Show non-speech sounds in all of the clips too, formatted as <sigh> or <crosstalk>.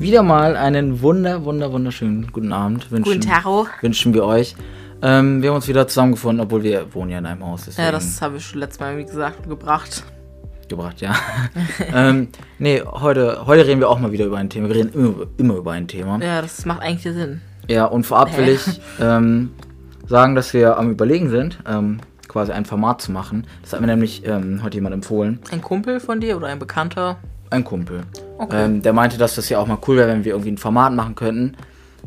wieder mal einen wunder, wunder, wunderschönen guten Abend wünschen, Guten Taro. wünschen wir euch. Ähm, wir haben uns wieder zusammengefunden, obwohl wir wohnen ja in einem Haus. Deswegen Ja, das habe ich schon letztes Mal, wie gesagt, gebracht. gebracht, ja. <laughs> ähm, nee, heute, heute reden wir auch mal wieder über ein Thema. Wir reden immer, immer über ein Thema. Ja, das macht eigentlich Sinn. Ja, und vorab will Hä? ich ähm, sagen, dass wir am Überlegen sind, ähm, quasi ein Format zu machen. Das hat mir nämlich ähm, heute jemand empfohlen. Ein Kumpel von dir oder ein Bekannter? Ein Kumpel. Okay. Ähm, der meinte, dass das ja auch mal cool wäre, wenn wir irgendwie ein Format machen könnten.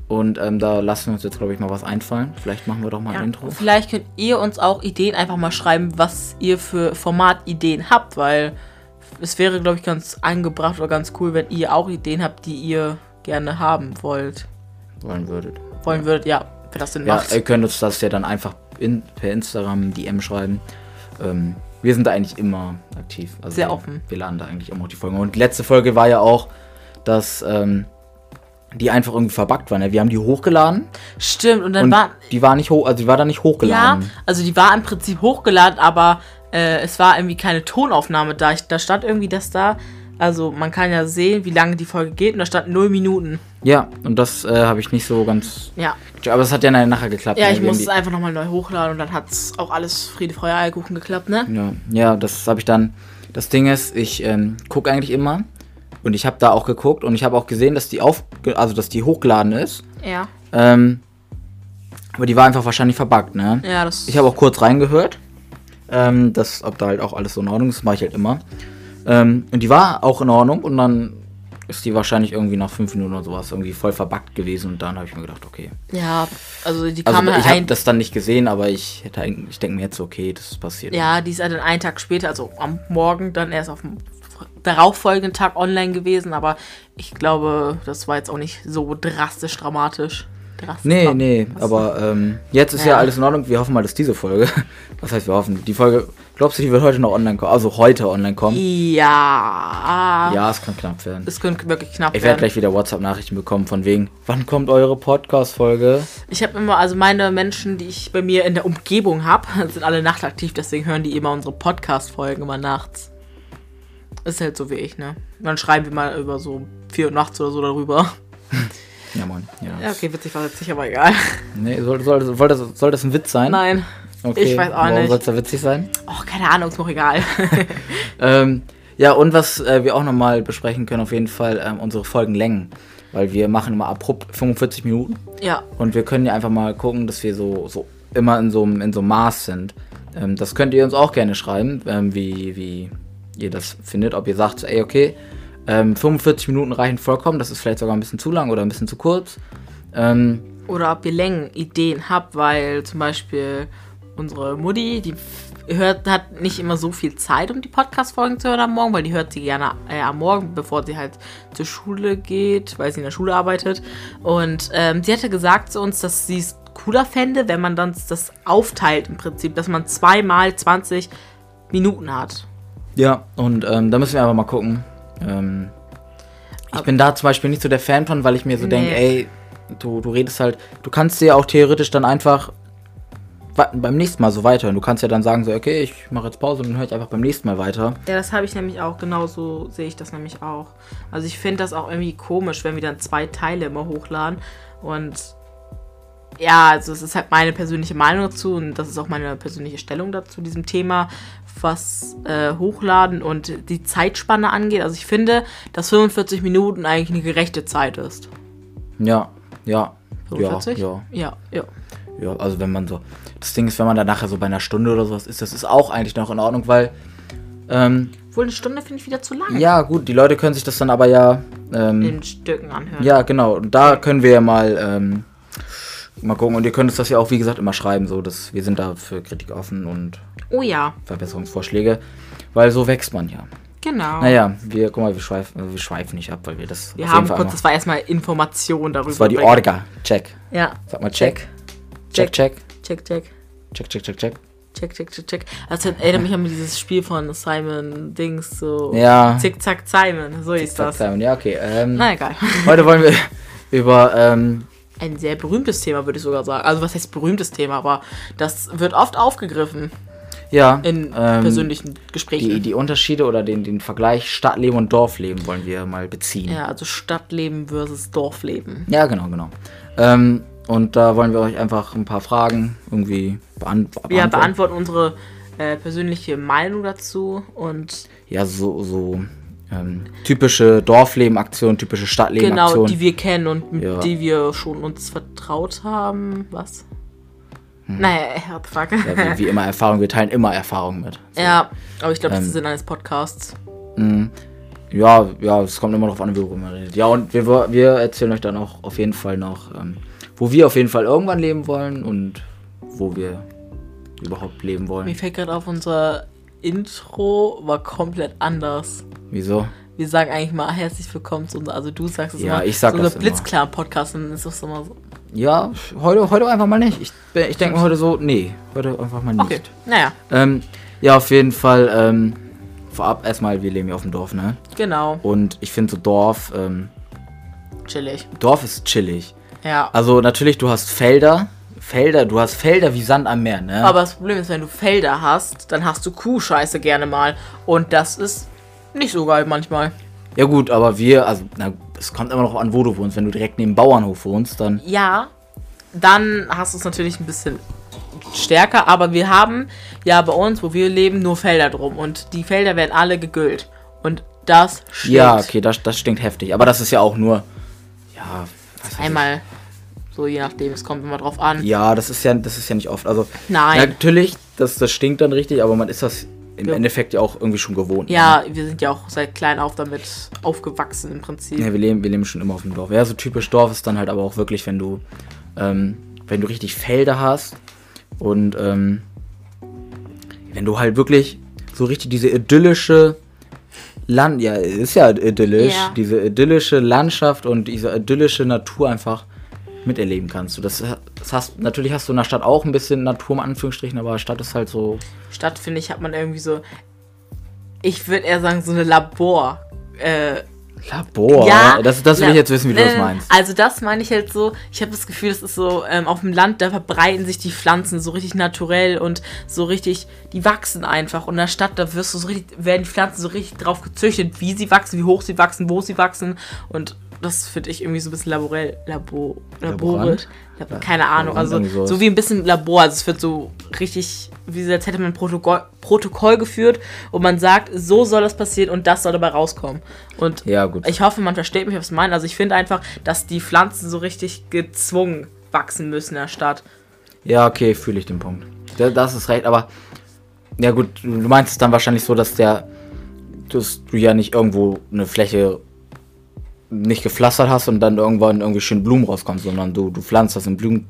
Und ähm, da lassen wir uns jetzt, glaube ich, mal was einfallen. Vielleicht machen wir doch mal Ja. ein Intro. Vielleicht könnt ihr uns auch Ideen einfach mal schreiben, was ihr für Formatideen habt, weil es wäre, glaube ich, ganz angebracht oder ganz cool, wenn ihr auch Ideen habt, die ihr gerne haben wollt. Wollen würdet. Wollen würdet, ja, wenn das Sinn Ja, macht. ihr könnt uns das ja dann einfach in, per Instagram DM schreiben. Ähm, wir sind da eigentlich immer aktiv. Also Sehr offen. Wir laden da eigentlich immer auch die Folgen. Und letzte Folge war ja auch, dass ähm, die einfach irgendwie verbuggt waren. Ja, Wir haben die hochgeladen Stimmt, und dann und war. die war nicht hoch, also die war da nicht Ja, hochgeladen. also die war im Prinzip hochgeladen, aber äh, es war irgendwie keine Tonaufnahme da. Ich, da stand irgendwie das da. Also man kann ja sehen, wie lange die Folge geht und da stand 0 Minuten. Ja, und das äh, habe ich nicht so ganz. Ja. Aber es hat ja nachher geklappt. Ja, ne? ich haben muss es einfach nochmal neu hochladen und dann hat es auch alles Friede, Feuer, Eierkuchen geklappt, ne? Ja, ja, das habe ich dann. Das Ding ist, ich ähm, gucke eigentlich immer und ich habe da auch geguckt und ich habe auch gesehen, dass die auf, also dass die hochgeladen ist. Ja. Ähm, aber die war einfach wahrscheinlich verbuggt, ne? Ja, das. Ich habe auch kurz reingehört, ähm, dass, ob da halt auch alles so in Ordnung ist, das mache ich halt immer. Ähm, und die war auch in Ordnung und dann ist die wahrscheinlich irgendwie nach fünf Minuten oder sowas irgendwie voll verbuggt gewesen und dann habe ich mir gedacht, okay. Ja, also die Also kam ich halt habe das dann nicht gesehen, aber ich hätte eigentlich, ich denke mir jetzt, okay, das ist passiert. Ja, die ist halt dann einen Tag später, also am Morgen, dann erst auf dem darauffolgenden Tag online gewesen, aber ich glaube, das war jetzt auch nicht so drastisch dramatisch. Drastisch Nee, nee, aber ähm, jetzt ist ja. Ja. alles in Ordnung. Wir hoffen mal, dass diese Folge, <laughs> was heißt wir hoffen, die Folge, glaubst du, die wird heute noch online kommen? Also heute online kommen? Ja. Ja, es kann knapp werden. Es könnte wirklich knapp Ich werde werden. gleich wieder WhatsApp-Nachrichten bekommen von wegen, wann kommt eure Podcast-Folge? Ich habe immer, also meine Menschen, die ich bei mir in der Umgebung habe, <laughs> sind alle nachtaktiv, deswegen hören die immer unsere Podcast-Folgen immer nachts. Ist halt so wie ich, ne? Dann schreiben wir mal über so 4 Uhr nachts oder so darüber. <laughs> Ja, moin. Ja. Ja, okay, witzig war jetzt nicht, aber egal. Nee, soll, soll, soll, das, soll das ein Witz sein? Nein. Okay. ich weiß auch Warum nicht. soll es da witzig sein? Oh, keine Ahnung, ist mir auch egal. <laughs> Ähm, ja, und was äh, wir auch nochmal besprechen können, auf jeden Fall ähm, unsere Folgenlängen. Weil wir machen immer abrupt 45 Minuten. ja, Und wir können ja einfach mal gucken, dass wir so, so immer in so, einem- in so einem Maß sind. Ähm, das könnt ihr uns auch gerne schreiben, ähm, wie, wie ihr das findet. Ob ihr sagt, ey, okay, ähm, 45 Minuten reichen vollkommen, das ist vielleicht sogar ein bisschen zu lang oder ein bisschen zu kurz. Ähm, oder ob ihr Längenideen habt, weil zum Beispiel unsere Mutti, die hört, hat nicht immer so viel Zeit, um die Podcast-Folgen zu hören am Morgen, weil die hört sie gerne äh, am Morgen, bevor sie halt zur Schule geht, weil sie in der Schule arbeitet. Und ähm, sie hatte gesagt zu uns, dass sie es cooler fände, wenn man dann das aufteilt im Prinzip, dass man zweimal 20 Minuten hat. ja, und ähm, da müssen wir einfach mal gucken. Ähm, ich bin da zum Beispiel nicht so der Fan von, weil ich mir so Nee. denke, ey, du, du redest halt, du kannst dir auch theoretisch dann einfach beim nächsten Mal so weiterhören. Du kannst ja dann sagen, so, okay, ich mache jetzt Pause und dann höre ich einfach beim nächsten Mal weiter. Ja, das habe ich nämlich auch, genauso sehe ich das nämlich auch. Also ich finde das auch irgendwie komisch, wenn wir dann zwei Teile immer hochladen. Und ja, also es ist halt meine persönliche Meinung dazu und das ist auch meine persönliche Stellung dazu, diesem Thema, was äh, Hochladen und die Zeitspanne angeht. Also ich finde, dass 45 Minuten eigentlich eine gerechte Zeit ist. Ja, ja. 45? Ja, ja. Ja, ja. Ja, also wenn man so. Das Ding ist, wenn man da nachher so bei einer Stunde oder sowas ist, das ist auch eigentlich noch in Ordnung, weil. Ähm, Wohl eine Stunde finde ich wieder zu lang. ja, gut, die Leute können sich das dann aber ja. Ähm, In Stücken anhören. ja, genau. Und da können wir ja mal. Ähm, mal gucken. Und ihr könnt uns das ja auch, wie gesagt, immer schreiben, so dass wir sind da für Kritik offen und Oh ja, Verbesserungsvorschläge. Weil so wächst man ja. genau. Naja, wir, guck mal, wir schweifen, wir schweifen nicht ab, weil wir das. Wir haben kurz, das war erstmal Information darüber. das war die. Orga. Check. Ja. Sag mal, check. Check, check. Check, check. Check, check, check, check. Check, check, check, check. Das erinnert mich an dieses Spiel von Simon Dings, so. Ja. Zick, zack, Simon. So ist das. Simon, Ja, okay. Ähm, Na egal. Heute wollen wir über ähm, Ein sehr berühmtes Thema, würde ich sogar sagen. Also, was heißt berühmtes Thema, aber das wird oft aufgegriffen. Ja. in ähm, persönlichen Die, Gesprächen. die Unterschiede oder den, den Vergleich Stadtleben und Dorfleben wollen wir mal beziehen. ja, also Stadtleben versus Dorfleben. Ja, genau, genau. Ähm, und da wollen wir euch einfach ein paar Fragen irgendwie beant Wir beantworten. beantworten unsere äh, persönliche Meinung dazu und Ja, so, so ähm, typische Dorfleben-Aktionen, typische genau, Stadtleben-Aktionen. die wir kennen und mit Ja. die wir schon uns vertraut haben. Was? Naja, <laughs> what the fuck. Hm. ja, wie, wie immer Erfahrung, wir teilen immer Erfahrung mit. So. Ja, aber ich glaube, das Ähm, ist Sinn eines Podcasts. Ja, ja, es kommt immer darauf an, worüber man redet. Ja, und wir, wir erzählen euch dann auch auf jeden Fall noch, ähm, wo wir auf jeden Fall irgendwann leben wollen und wo wir überhaupt leben Mir wollen. fällt gerade auf, unser Intro war komplett anders. Wieso? Wir sagen eigentlich mal herzlich willkommen zu unserem, also du sagst es Ja, immer, ich sag zu unserem Blitzklar-Podcast und dann ist das immer so. Ja, heute, heute einfach mal nicht. Ich, ich denke mir heute so, nee, heute einfach mal nicht. Okay, naja, Ähm, ja, auf jeden Fall, ähm, vorab erstmal, wir leben ja auf dem Dorf, ne? genau, Und ich finde so Dorf, ähm, chillig. Dorf ist chillig. Ja, Also natürlich, du hast Felder, Felder, du hast Felder wie Sand am Meer, ne? aber das Problem ist, wenn du Felder hast, dann hast du Kuhscheiße gerne mal und das ist nicht so geil manchmal. ja gut, aber wir, also, na, es kommt immer noch an, wo du wohnst. Wenn du direkt neben dem Bauernhof wohnst, dann, Ja, dann hast du es natürlich ein bisschen stärker, aber wir haben ja bei uns, wo wir leben, nur Felder drum und die Felder werden alle gegüllt und das stinkt. ja, okay, das, das stinkt heftig. Aber das ist ja auch nur, ja, was weiß ich. So je nachdem, es kommt immer drauf an. Ja, das ist ja, das ist ja nicht oft. Also, Nein. natürlich, das, das stinkt dann richtig, aber man ist das im Ja. Endeffekt ja auch irgendwie schon gewohnt. ne? Ja, wir sind ja auch seit klein auf damit aufgewachsen im Prinzip. Ja, wir leben, wir leben schon immer auf dem Dorf. Ja, so typisch Dorf ist dann halt aber auch wirklich, wenn du, ähm, wenn du richtig Felder hast und ähm, wenn du halt wirklich so richtig diese idyllische Land, ja, ist ja idyllisch, Ja. diese idyllische Landschaft und diese idyllische Natur einfach miterleben kannst. Du das, das hast, natürlich hast du in der Stadt auch ein bisschen Natur in Anführungsstrichen, aber Stadt ist halt so, Stadt, finde ich, hat man irgendwie so, ich würde eher sagen, so eine Labor. Äh, Labor. das, das will ich jetzt wissen, wie du das äh, meinst. Also das meine ich halt so, ich habe das Gefühl, das ist so, ähm, auf dem Land, da verbreiten sich die Pflanzen so richtig naturell und so richtig, die wachsen einfach. Und in der Stadt, da wirst du so richtig, werden die Pflanzen so richtig drauf gezüchtet, wie sie wachsen, wie hoch sie wachsen, wo sie wachsen. Und das finde ich irgendwie so ein bisschen laborell, Labo, laborisch. Lab- Keine Ahnung, also so wie ein bisschen Labor. Also es wird so richtig, wie als hätte man ein Protokoll, Protokoll geführt und man sagt, so soll das passieren und das soll dabei rauskommen. Und Ja, gut. ich hoffe, man versteht mich, was ich meine. Also ich finde einfach, dass die Pflanzen so richtig gezwungen wachsen müssen in der Stadt. Ja, okay, fühle ich den Punkt. Da- Das ist recht, aber ja gut, du meinst es dann wahrscheinlich so, dass der, dass du ja nicht irgendwo eine Fläche nicht gepflastert hast und dann irgendwann irgendwie schön Blumen rauskommen, sondern du, du pflanzt das in Blumen,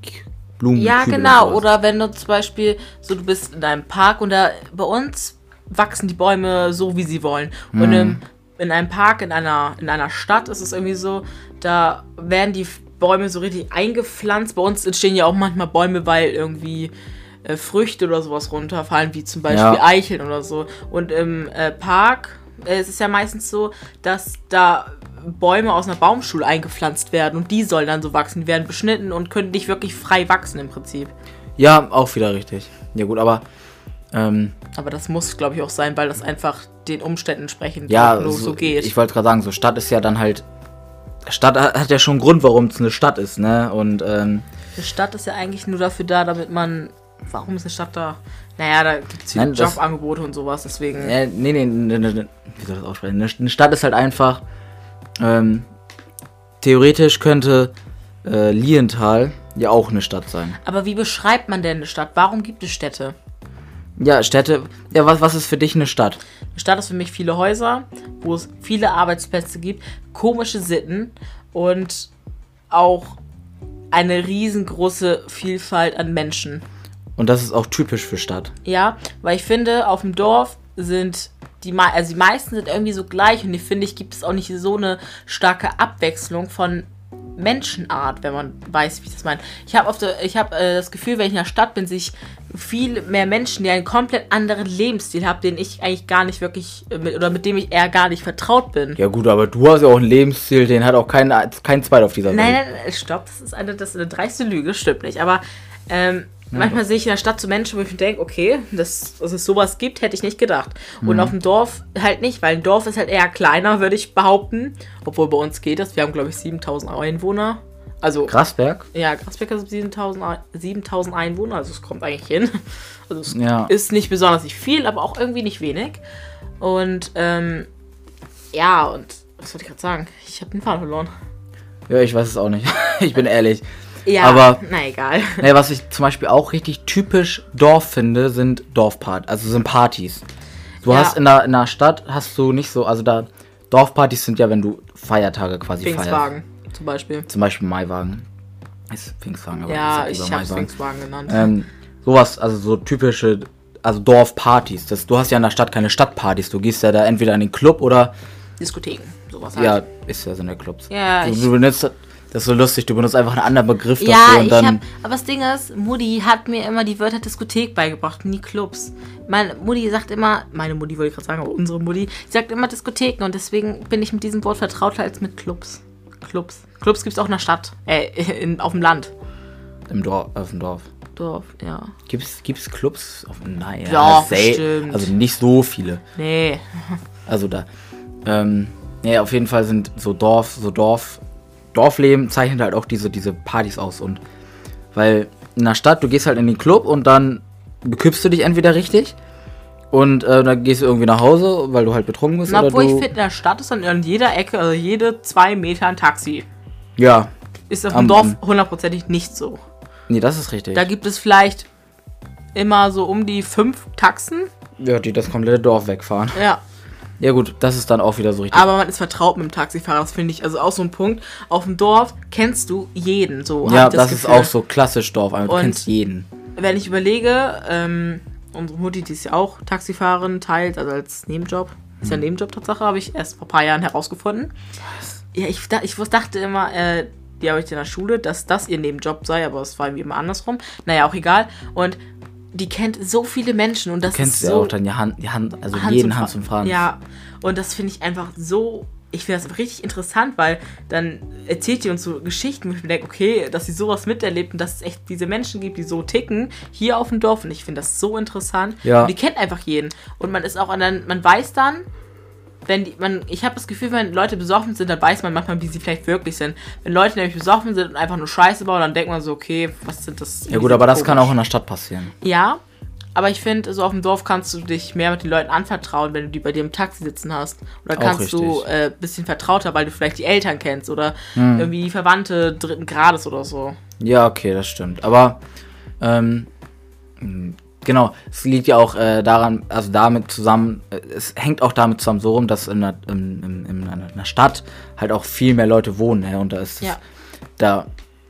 Blumen Ja, genau. Oder wenn du zum Beispiel so, du bist in einem Park und da bei uns wachsen die Bäume so, wie sie wollen. Und im, in einem Park, in einer, in einer Stadt ist es irgendwie so, da werden die Bäume so richtig eingepflanzt. Bei uns entstehen ja auch manchmal Bäume, weil irgendwie äh, Früchte oder sowas runterfallen, wie zum Beispiel Ja. Eicheln oder so. Und im äh, Park äh, es ist ja meistens so, dass da Bäume aus einer Baumschule eingepflanzt werden und die sollen dann so wachsen. Die werden beschnitten und können nicht wirklich frei wachsen im Prinzip. Ja, auch wieder richtig. Ja gut, aber ähm, Aber das muss, glaube ich, auch sein, weil das einfach den Umständen entsprechend ja, so, so geht. ich wollte gerade sagen, so Stadt ist ja dann halt, Stadt hat ja schon einen Grund, warum es eine Stadt ist, ne? Und ähm, Eine Stadt ist ja eigentlich nur dafür da, damit man. Warum ist eine Stadt da? Naja, da gibt es das- Jobangebote und sowas, deswegen. Äh, nee, nee, nee, nee, nee, wie soll ich das aussprechen? Eine Stadt ist halt einfach, ähm, theoretisch könnte äh, Lienthal ja auch eine Stadt sein. Aber wie beschreibt man denn eine Stadt? Warum gibt es Städte? Ja, Städte, ja, was, was ist für dich eine Stadt? Eine Stadt ist für mich viele Häuser, wo es viele Arbeitsplätze gibt, komische Sitten und auch eine riesengroße Vielfalt an Menschen. Und das ist auch typisch für Stadt. Ja, weil ich finde, auf dem Dorf sind die, also die meisten sind irgendwie so gleich und ich finde, ich gibt es auch nicht so eine starke Abwechslung von Menschenart, wenn man weiß, wie ich das meine. Ich habe habe äh, das Gefühl, wenn ich in der Stadt bin, sehe ich viel mehr Menschen, die einen komplett anderen Lebensstil haben, den ich eigentlich gar nicht wirklich äh, mit, oder mit dem ich eher gar nicht vertraut bin. Ja gut, aber du hast ja auch einen Lebensstil, den hat auch kein, kein Zweiter auf dieser Nein, Welt. nein, nein, stopp, das ist eine, das ist eine dreiste Lüge, stimmt nicht. Aber ähm, manchmal sehe ich in der Stadt so Menschen, wo ich mir denke, okay, dass, dass es sowas gibt, hätte ich nicht gedacht. Und auf dem Dorf halt nicht, weil ein Dorf ist halt eher kleiner, würde ich behaupten. Obwohl bei uns geht das. Wir haben, glaube ich, 7000 Einwohner. Also, Grasberg? ja, Grasbeck hat 7000 Ein- 7000 Einwohner, also es kommt eigentlich hin. <laughs> Also es Ja. ist nicht besonders nicht viel, aber auch irgendwie nicht wenig. Und ähm, ja, und was wollte ich gerade sagen? Ich habe den Faden verloren. Ja, ich weiß es auch nicht. <laughs> ich bin ehrlich. Ja, Aber- na egal. Naja, was ich zum Beispiel auch richtig typisch Dorf finde, sind Dorfpartys, also sind Partys. Du Ja. hast in der, in der Stadt hast du nicht so, also da Dorfpartys sind ja, wenn du Feiertage quasi feierst. Pfingstwagen zum Beispiel. Zum Beispiel Maiwagen. Ist Pfingstwagen, aber Ja, ich lieber habe Pfingstwagen genannt. Ähm, sowas, also so typische, also Dorfpartys. Das, du hast ja in der Stadt keine Stadtpartys. Du gehst ja da entweder in den Club oder, Diskotheken, sowas halt. ja, ist ja so eine Clubs. Ja, du, ich- du benutzt, das ist so lustig, du benutzt einfach einen anderen Begriff Ja, dafür und ich dann. hab, aber das Ding ist, Mutti hat mir immer die Wörter Diskothek beigebracht, nie Clubs. Meine Mutti sagt immer, meine Mutti wollte ich gerade sagen, aber unsere Mutti, sagt immer Diskotheken und deswegen bin ich mit diesem Wort vertrauter als mit Clubs. Clubs. Clubs gibt es auch in der Stadt, äh, in, auf dem Land. Im Dorf, auf dem Dorf. Dorf, ja. Gibt's, gibt's Clubs? Auf, nein, Doch, sel- bestimmt. Also nicht so viele. Nee. Also da. Ähm, ja, auf jeden Fall sind so Dorf, so Dorf, Dorfleben zeichnet halt auch diese, diese Partys aus. Und weil in der Stadt, du gehst halt in den Club und dann bekippst du dich entweder richtig und äh, dann gehst du irgendwie nach Hause, weil du halt betrunken bist. Na, oder obwohl du, ich finde, in der Stadt ist dann in jeder Ecke, also jede zwei Meter ein Taxi. Ja, Ist auf dem Dorf hundertprozentig nicht so. nee, das ist richtig. Da gibt es vielleicht immer so um die fünf Taxen. ja, die das komplette Dorf wegfahren. Ja. Ja gut, das ist dann auch wieder so richtig. Aber man ist vertraut mit dem Taxifahrer, das finde ich also auch so ein Punkt. Auf dem Dorf kennst du jeden, so ja, ich das, ist auch so klassisch Dorf, aber du kennst jeden. Wenn ich überlege, ähm, unsere Mutti, die ist ja auch Taxifahrerin, teilt, also als Nebenjob. Ist Hm. ja ein Nebenjob, Tatsache, habe ich erst vor ein paar Jahren herausgefunden. Ja, ich, ich dachte immer, äh, die habe ich in der Schule, dass das ihr Nebenjob sei, aber es war irgendwie immer andersrum. Naja, auch egal. Und die kennt so viele Menschen und das Kennst ist du ja so auch dann die Hand, die Hand also Hans jeden Hans und Franz. Ja, und das finde ich einfach so. Ich finde das richtig interessant, weil dann erzählt die uns so Geschichten, wo ich mir denke, okay, dass sie sowas miterlebt und dass es echt diese Menschen gibt, die so ticken, hier auf dem Dorf. Und ich finde das so interessant. Ja. Und die kennt einfach jeden. Und man ist auch an man weiß dann, wenn die, man, ich habe das Gefühl, wenn Leute besoffen sind, dann weiß man manchmal, wie sie vielleicht wirklich sind. Wenn Leute nämlich besoffen sind und einfach nur Scheiße bauen, dann denkt man so, okay, was sind das? Ja gut, aber das kann auch in der Stadt passieren. Ja, aber ich finde, so auf dem Dorf kannst du dich mehr mit den Leuten anvertrauen, wenn du die bei dir im Taxi sitzen hast. Oder kannst du ein äh, bisschen vertrauter, weil du vielleicht die Eltern kennst oder Hm. irgendwie Verwandte dritten Grades oder so. Ja, okay, das stimmt. Aber ähm, genau, es liegt ja auch äh, daran, also damit zusammen, äh, es hängt auch damit zusammen so rum, dass in der, in, in, in einer Stadt halt auch viel mehr Leute wohnen. Ja, und da ist Ja. da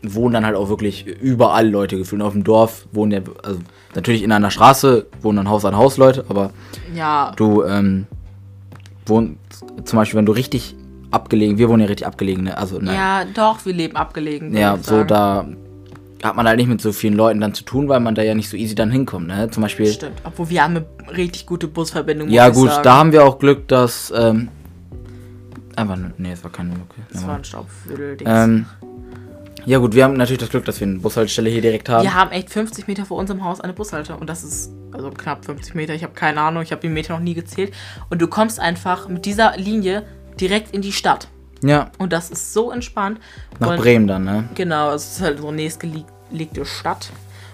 wohnen dann halt auch wirklich überall Leute gefühlt. Und auf dem Dorf wohnen ja, also natürlich in einer Straße wohnen dann Haus an Haus Leute, aber Ja, du ähm, wohnst, zum Beispiel, wenn du richtig abgelegen, wir wohnen ja richtig abgelegen, ne? also einer ja, doch, wir leben abgelegen. ja, so da hat man halt nicht mit so vielen Leuten dann zu tun, weil man da ja nicht so easy dann hinkommt, ne? Zum Beispiel. Stimmt, obwohl wir haben eine richtig gute Busverbindung. Ja gut, sagen. da haben wir auch Glück, dass ähm, einfach ne, nee, es war keine Lücke. Das war ein Staubwedel-Dings. Ähm, ja gut, wir haben natürlich das Glück, dass wir eine Bushaltestelle hier direkt haben. Wir haben echt 50 Meter vor unserem Haus eine Bushalte und das ist also knapp 50 Meter. Ich habe keine Ahnung, ich habe die Meter noch nie gezählt. Und du kommst einfach mit dieser Linie direkt in die Stadt. Ja, Und das ist so entspannt. nach und Bremen dann, ne? Genau, es ist halt unsere nächstgelegte Stadt.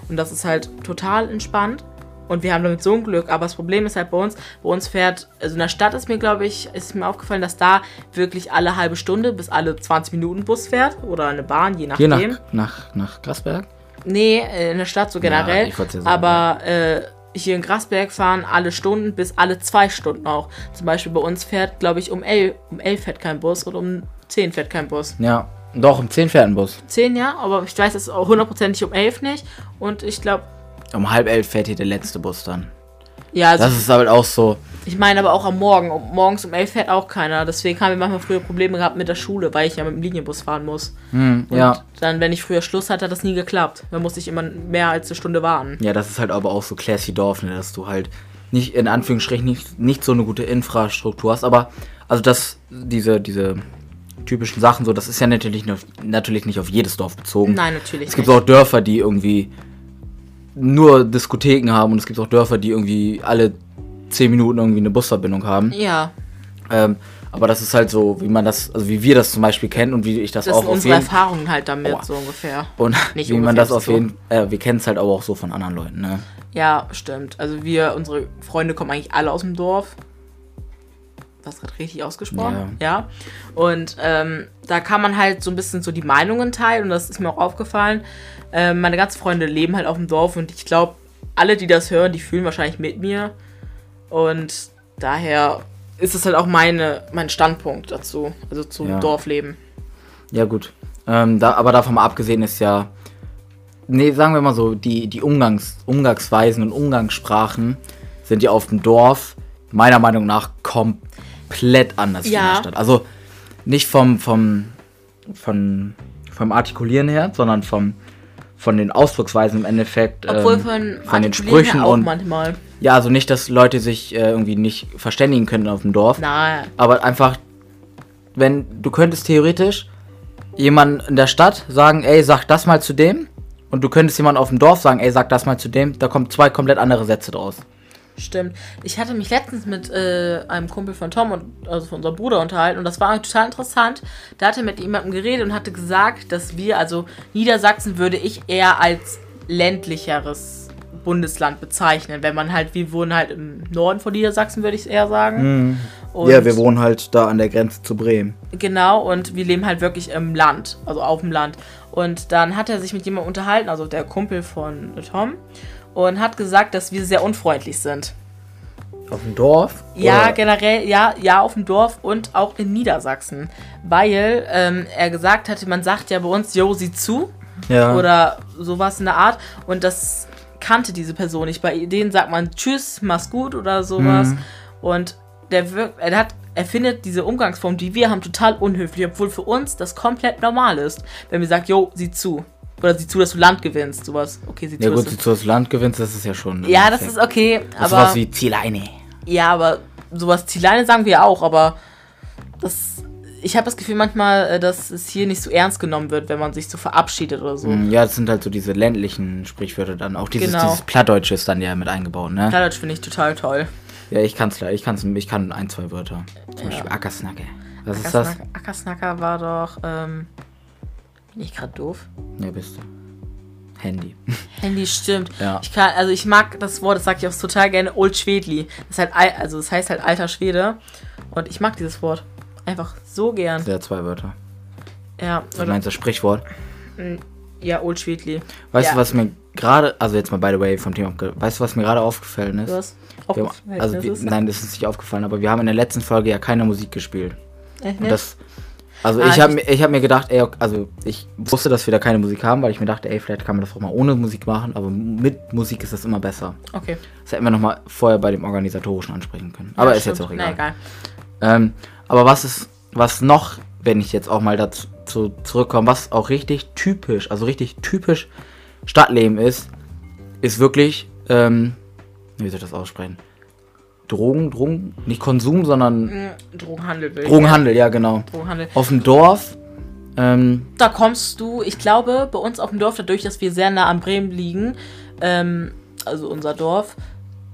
Und das ist halt total entspannt. Und wir haben damit so ein Glück. Aber das Problem ist halt bei uns, bei uns fährt, also in der Stadt ist mir, glaube ich, ist mir aufgefallen, dass da wirklich alle halbe Stunde bis alle 20 Minuten Bus fährt. Oder eine Bahn, je Hier nachdem. nach, nach, nach Grasberg. Nee, äh, in der Stadt so generell. wollt's ja sagen, aber äh, hier in Grasberg fahren alle Stunden bis alle zwei Stunden auch. Zum Beispiel bei uns fährt, glaube ich, um 11, um 11 fährt kein Bus und um 10 fährt kein Bus. Ja, doch, um 10 fährt ein Bus. 10 ja, aber ich weiß es auch hundertprozentig um 11 nicht. Und ich glaube, Um halb elf fährt hier der letzte Bus dann. ja, also Das ist halt auch so. ich meine aber auch am Morgen. Um, morgens um 11 fährt auch keiner. Deswegen haben wir manchmal früher Probleme gehabt mit der Schule, weil ich ja mit dem Linienbus fahren muss. Hm, Und ja. dann, wenn ich früher Schluss hatte, hat das nie geklappt. Dann musste ich immer mehr als eine Stunde warten. Ja, das ist halt aber auch so classy Dorf, ne, dass du halt nicht, in Anführungsstrichen, nicht, nicht so eine gute Infrastruktur hast, aber, also das, diese, diese typischen Sachen, so, das ist ja natürlich, nicht- natürlich nicht auf jedes Dorf bezogen. Nein, natürlich Es gibt nicht. auch Dörfer, die irgendwie nur Diskotheken haben und es gibt auch Dörfer, die irgendwie alle 10 Minuten irgendwie eine Busverbindung haben. Ja, Ähm, aber das ist halt so, wie man das, also wie wir das zum Beispiel kennen und wie ich das, das auch sind auf unsere jeden Erfahrungen halt damit, Aua. so ungefähr. und Nicht wie man das auf jeden, äh, wir kennen es halt aber auch so von anderen Leuten, ne? Ja, stimmt. Also wir, unsere Freunde kommen eigentlich alle aus dem Dorf. Was gerade richtig ausgesprochen? Ja. Und ähm, da kann man halt so ein bisschen so die Meinungen teilen und das ist mir auch aufgefallen. Ähm, meine ganzen Freunde leben halt auf dem Dorf und ich glaube, alle, die das hören, die fühlen wahrscheinlich mit mir. Und daher ist es halt auch meine, mein Standpunkt dazu, also zum Ja. Dorfleben. Ja, gut. Ähm, da, aber davon mal abgesehen ist ja, nee, sagen wir mal so, die, die Umgangs, Umgangsweisen und Umgangssprachen sind ja auf dem Dorf meiner Meinung nach komplett anders wie in Ja. der Stadt. Also nicht vom, vom, von, vom Artikulieren her, sondern vom, von den Ausdrucksweisen im Endeffekt. Obwohl ähm, von, von den Sprüchen auch und manchmal. ja, also nicht, dass Leute sich äh, irgendwie nicht verständigen können auf dem Dorf. Na, Aber einfach, wenn du könntest theoretisch jemanden in der Stadt sagen, ey, sag das mal zu dem. Und du könntest jemanden auf dem Dorf sagen, ey, sag das mal zu dem. Da kommen zwei komplett andere Sätze draus. Stimmt. Ich hatte mich letztens mit äh, einem Kumpel von Tom und also von unserem Bruder unterhalten und das war total interessant. Da hat er mit jemandem geredet und hatte gesagt, dass wir, also Niedersachsen würde ich eher als ländlicheres Bundesland bezeichnen. Wenn man halt, wir wohnen halt im Norden von Niedersachsen, würde ich es eher sagen. Und wohnen halt da an der Grenze zu Bremen. Genau, und wir leben halt wirklich im Land, also auf dem Land. Und dann hat er sich mit jemandem unterhalten, also der Kumpel von Tom, und hat gesagt, dass wir sehr unfreundlich sind. Auf dem Dorf? Ja, Oder- generell, ja, ja, auf dem Dorf und auch in Niedersachsen. Weil ähm, er gesagt hatte, man sagt ja bei uns, yo, sieh zu. ja. Oder sowas in der Art. Und das kannte diese Person nicht. Bei denen sagt man Tschüss, mach's gut oder sowas. Mhm. Und der wirkt, er hat, er findet diese Umgangsform, die wir haben, total unhöflich, obwohl für uns das komplett normal ist. Wenn wir sagen, yo, sieh zu. Oder sieh zu, dass du Land gewinnst, sowas. Okay, sieh ja zu. gut, dass si zu das Land gewinnst, das ist ja schon. du, ja, das ist okay. Das aber was wie Zieleine. ja, aber sowas Zieleine sagen wir auch, aber das. Ich habe das Gefühl manchmal, äh, dass es hier nicht so ernst genommen wird, wenn man sich so verabschiedet oder so. Ja, das sind halt so diese ländlichen Sprichwörter dann. Auch dieses, Genau. dieses Plattdeutsche ist dann ja mit eingebaut, ne? Plattdeutsch finde ich total toll. Ja, ich kann's leider. Ich kann's, ich kann ein, zwei Wörter. Zum Beispiel Ackersnacke. Was ist das? Ackersnacker, Ackersnacker war doch, ähm, bin ich gerade doof? Ja, bist du. Handy. <laughs> Handy stimmt. Ja. Ich kann, also ich mag das Wort, das sage ich auch total gerne, Old Schwedli. Das ist halt, al- also das heißt halt alter Schwede. Und ich mag dieses Wort. Einfach so gern. Ja, zwei Wörter. Ja, Du meinst das Sprichwort? ja, Old Schwedli. Weißt Ja. du, was mir gerade, also jetzt mal by the way vom Thema, weißt du, was mir gerade aufgefallen ist? Aufgefallen, haben, also wir, nein, das ist nicht aufgefallen, aber wir haben in der letzten Folge ja keine Musik gespielt. Echt Und das, also Ah, ich habe ich- hab mir gedacht, ey, also ich wusste, dass wir da keine Musik haben, weil ich mir dachte, ey, vielleicht kann man das auch mal ohne Musik machen, aber mit Musik ist das immer besser. Okay. Das hätten wir nochmal vorher bei dem Organisatorischen ansprechen können. Aber Ja, ist jetzt stimmt. auch egal. Na, egal. Ähm, aber was ist, was noch, wenn ich jetzt auch mal dazu zu, zurückkomme, was auch richtig typisch, also richtig typisch Stadtleben ist, ist wirklich, ähm, wie soll ich das aussprechen? Drogen, Drogen, nicht Konsum, sondern Mm, Drogenhandel Drogenhandel, ja genau. Drogenhandel. Auf dem Dorf, ähm, Da kommst du, ich glaube, bei uns auf dem Dorf, dadurch, dass wir sehr nah an Bremen liegen, ähm, also unser Dorf,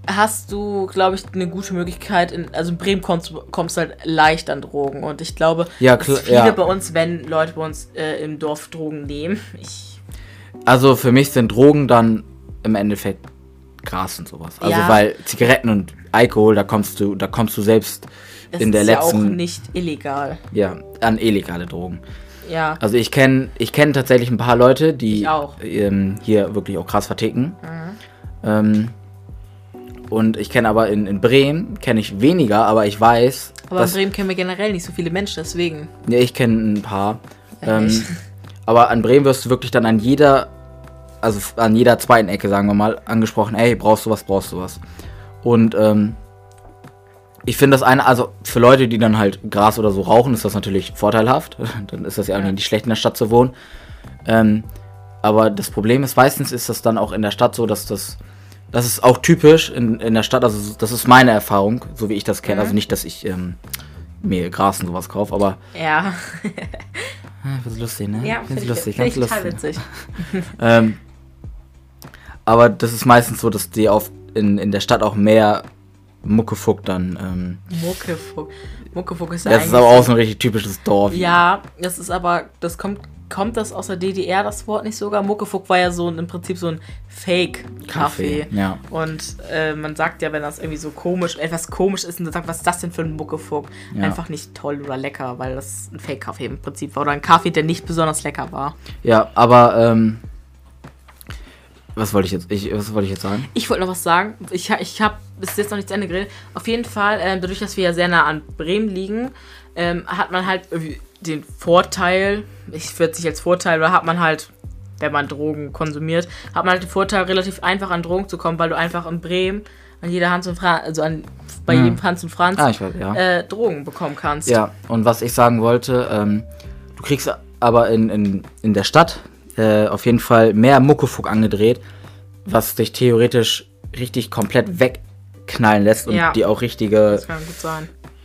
hast du, glaube ich, eine gute Möglichkeit. In, also in Bremen kommst du kommst halt leicht an Drogen. Und ich glaube, Ja, dass viele ja. bei uns, wenn Leute bei uns äh, im Dorf Drogen nehmen, ich, also für mich sind Drogen dann im Endeffekt Gras und sowas. Also Ja. weil Zigaretten und Alkohol, da kommst du, da kommst du selbst es in der ist ja auch letzten, nicht illegal. ja, an illegale Drogen. Ja. Also ich kenne ich kenn tatsächlich ein paar Leute, die. Mhm. Ähm, hier wirklich auch krass verticken. Ähm, und ich kenne aber in, in Bremen, kenne ich weniger, aber ich weiß, Aber in dass, Bremen kennen wir generell nicht so viele Menschen, deswegen. ja, ich kenne ein paar. Ähm, aber an Bremen wirst du wirklich dann an jeder, also an jeder zweiten Ecke, sagen wir mal, angesprochen, ey, brauchst du was, brauchst du was. Und ähm, ich finde das eine, also für Leute, die dann halt Gras oder so rauchen, ist das natürlich vorteilhaft. <laughs> dann ist das ja, nicht schlecht in der Stadt zu wohnen. Ähm, aber das Problem ist, meistens ist das dann auch in der Stadt so, dass das, das ist auch typisch in, in der Stadt, also das ist meine Erfahrung, so wie ich das kenne. Mhm. Also nicht, dass ich ähm, mir Gras und sowas kaufe, aber Ja. <laughs> ah, das ist lustig, ne? Ja, ich, lustig, ganz total lustig. witzig. <laughs> Ähm, aber das ist meistens so, dass die auf, in, in der Stadt auch mehr Muckefuck dann. Ähm, Muckefuck. Muckefuck ist ja das ist aber auch so- ein richtig typisches Dorf. Ja, das ist aber, das kommt, kommt das aus der DDR, das Wort nicht sogar? Muckefuck war ja so ein, im Prinzip so ein Fake-Café. Kaffee, ja. Und äh, man sagt ja, wenn das irgendwie so komisch, etwas komisch ist und dann sagt, was ist das denn für ein Muckefuck? Ja. Einfach nicht toll oder lecker, weil das ein Fake-Kaffee im Prinzip war. Oder ein Kaffee, der nicht besonders lecker war. Ja, aber ähm, was wollte ich jetzt? Ich, was wollte ich jetzt sagen? Ich wollte noch was sagen. Ich, ich habe bis jetzt noch nicht zu Ende geredet. Auf jeden Fall, ähm, dadurch, dass wir ja sehr nah an Bremen liegen, ähm, hat man halt den Vorteil, ich würde sich als Vorteil, oder hat man halt, wenn man Drogen konsumiert, hat man halt den Vorteil, relativ einfach an Drogen zu kommen, weil du einfach in Bremen an jeder Hans und Franz, also an, bei Hm. jedem Franz und Franz, Ah, weiß, ja. äh, Drogen bekommen kannst. Ja, und was ich sagen wollte, ähm, du kriegst aber in, in, in der Stadt äh, auf jeden Fall mehr Muckefuck angedreht, was dich theoretisch richtig komplett wegknallen lässt und Ja. die auch richtige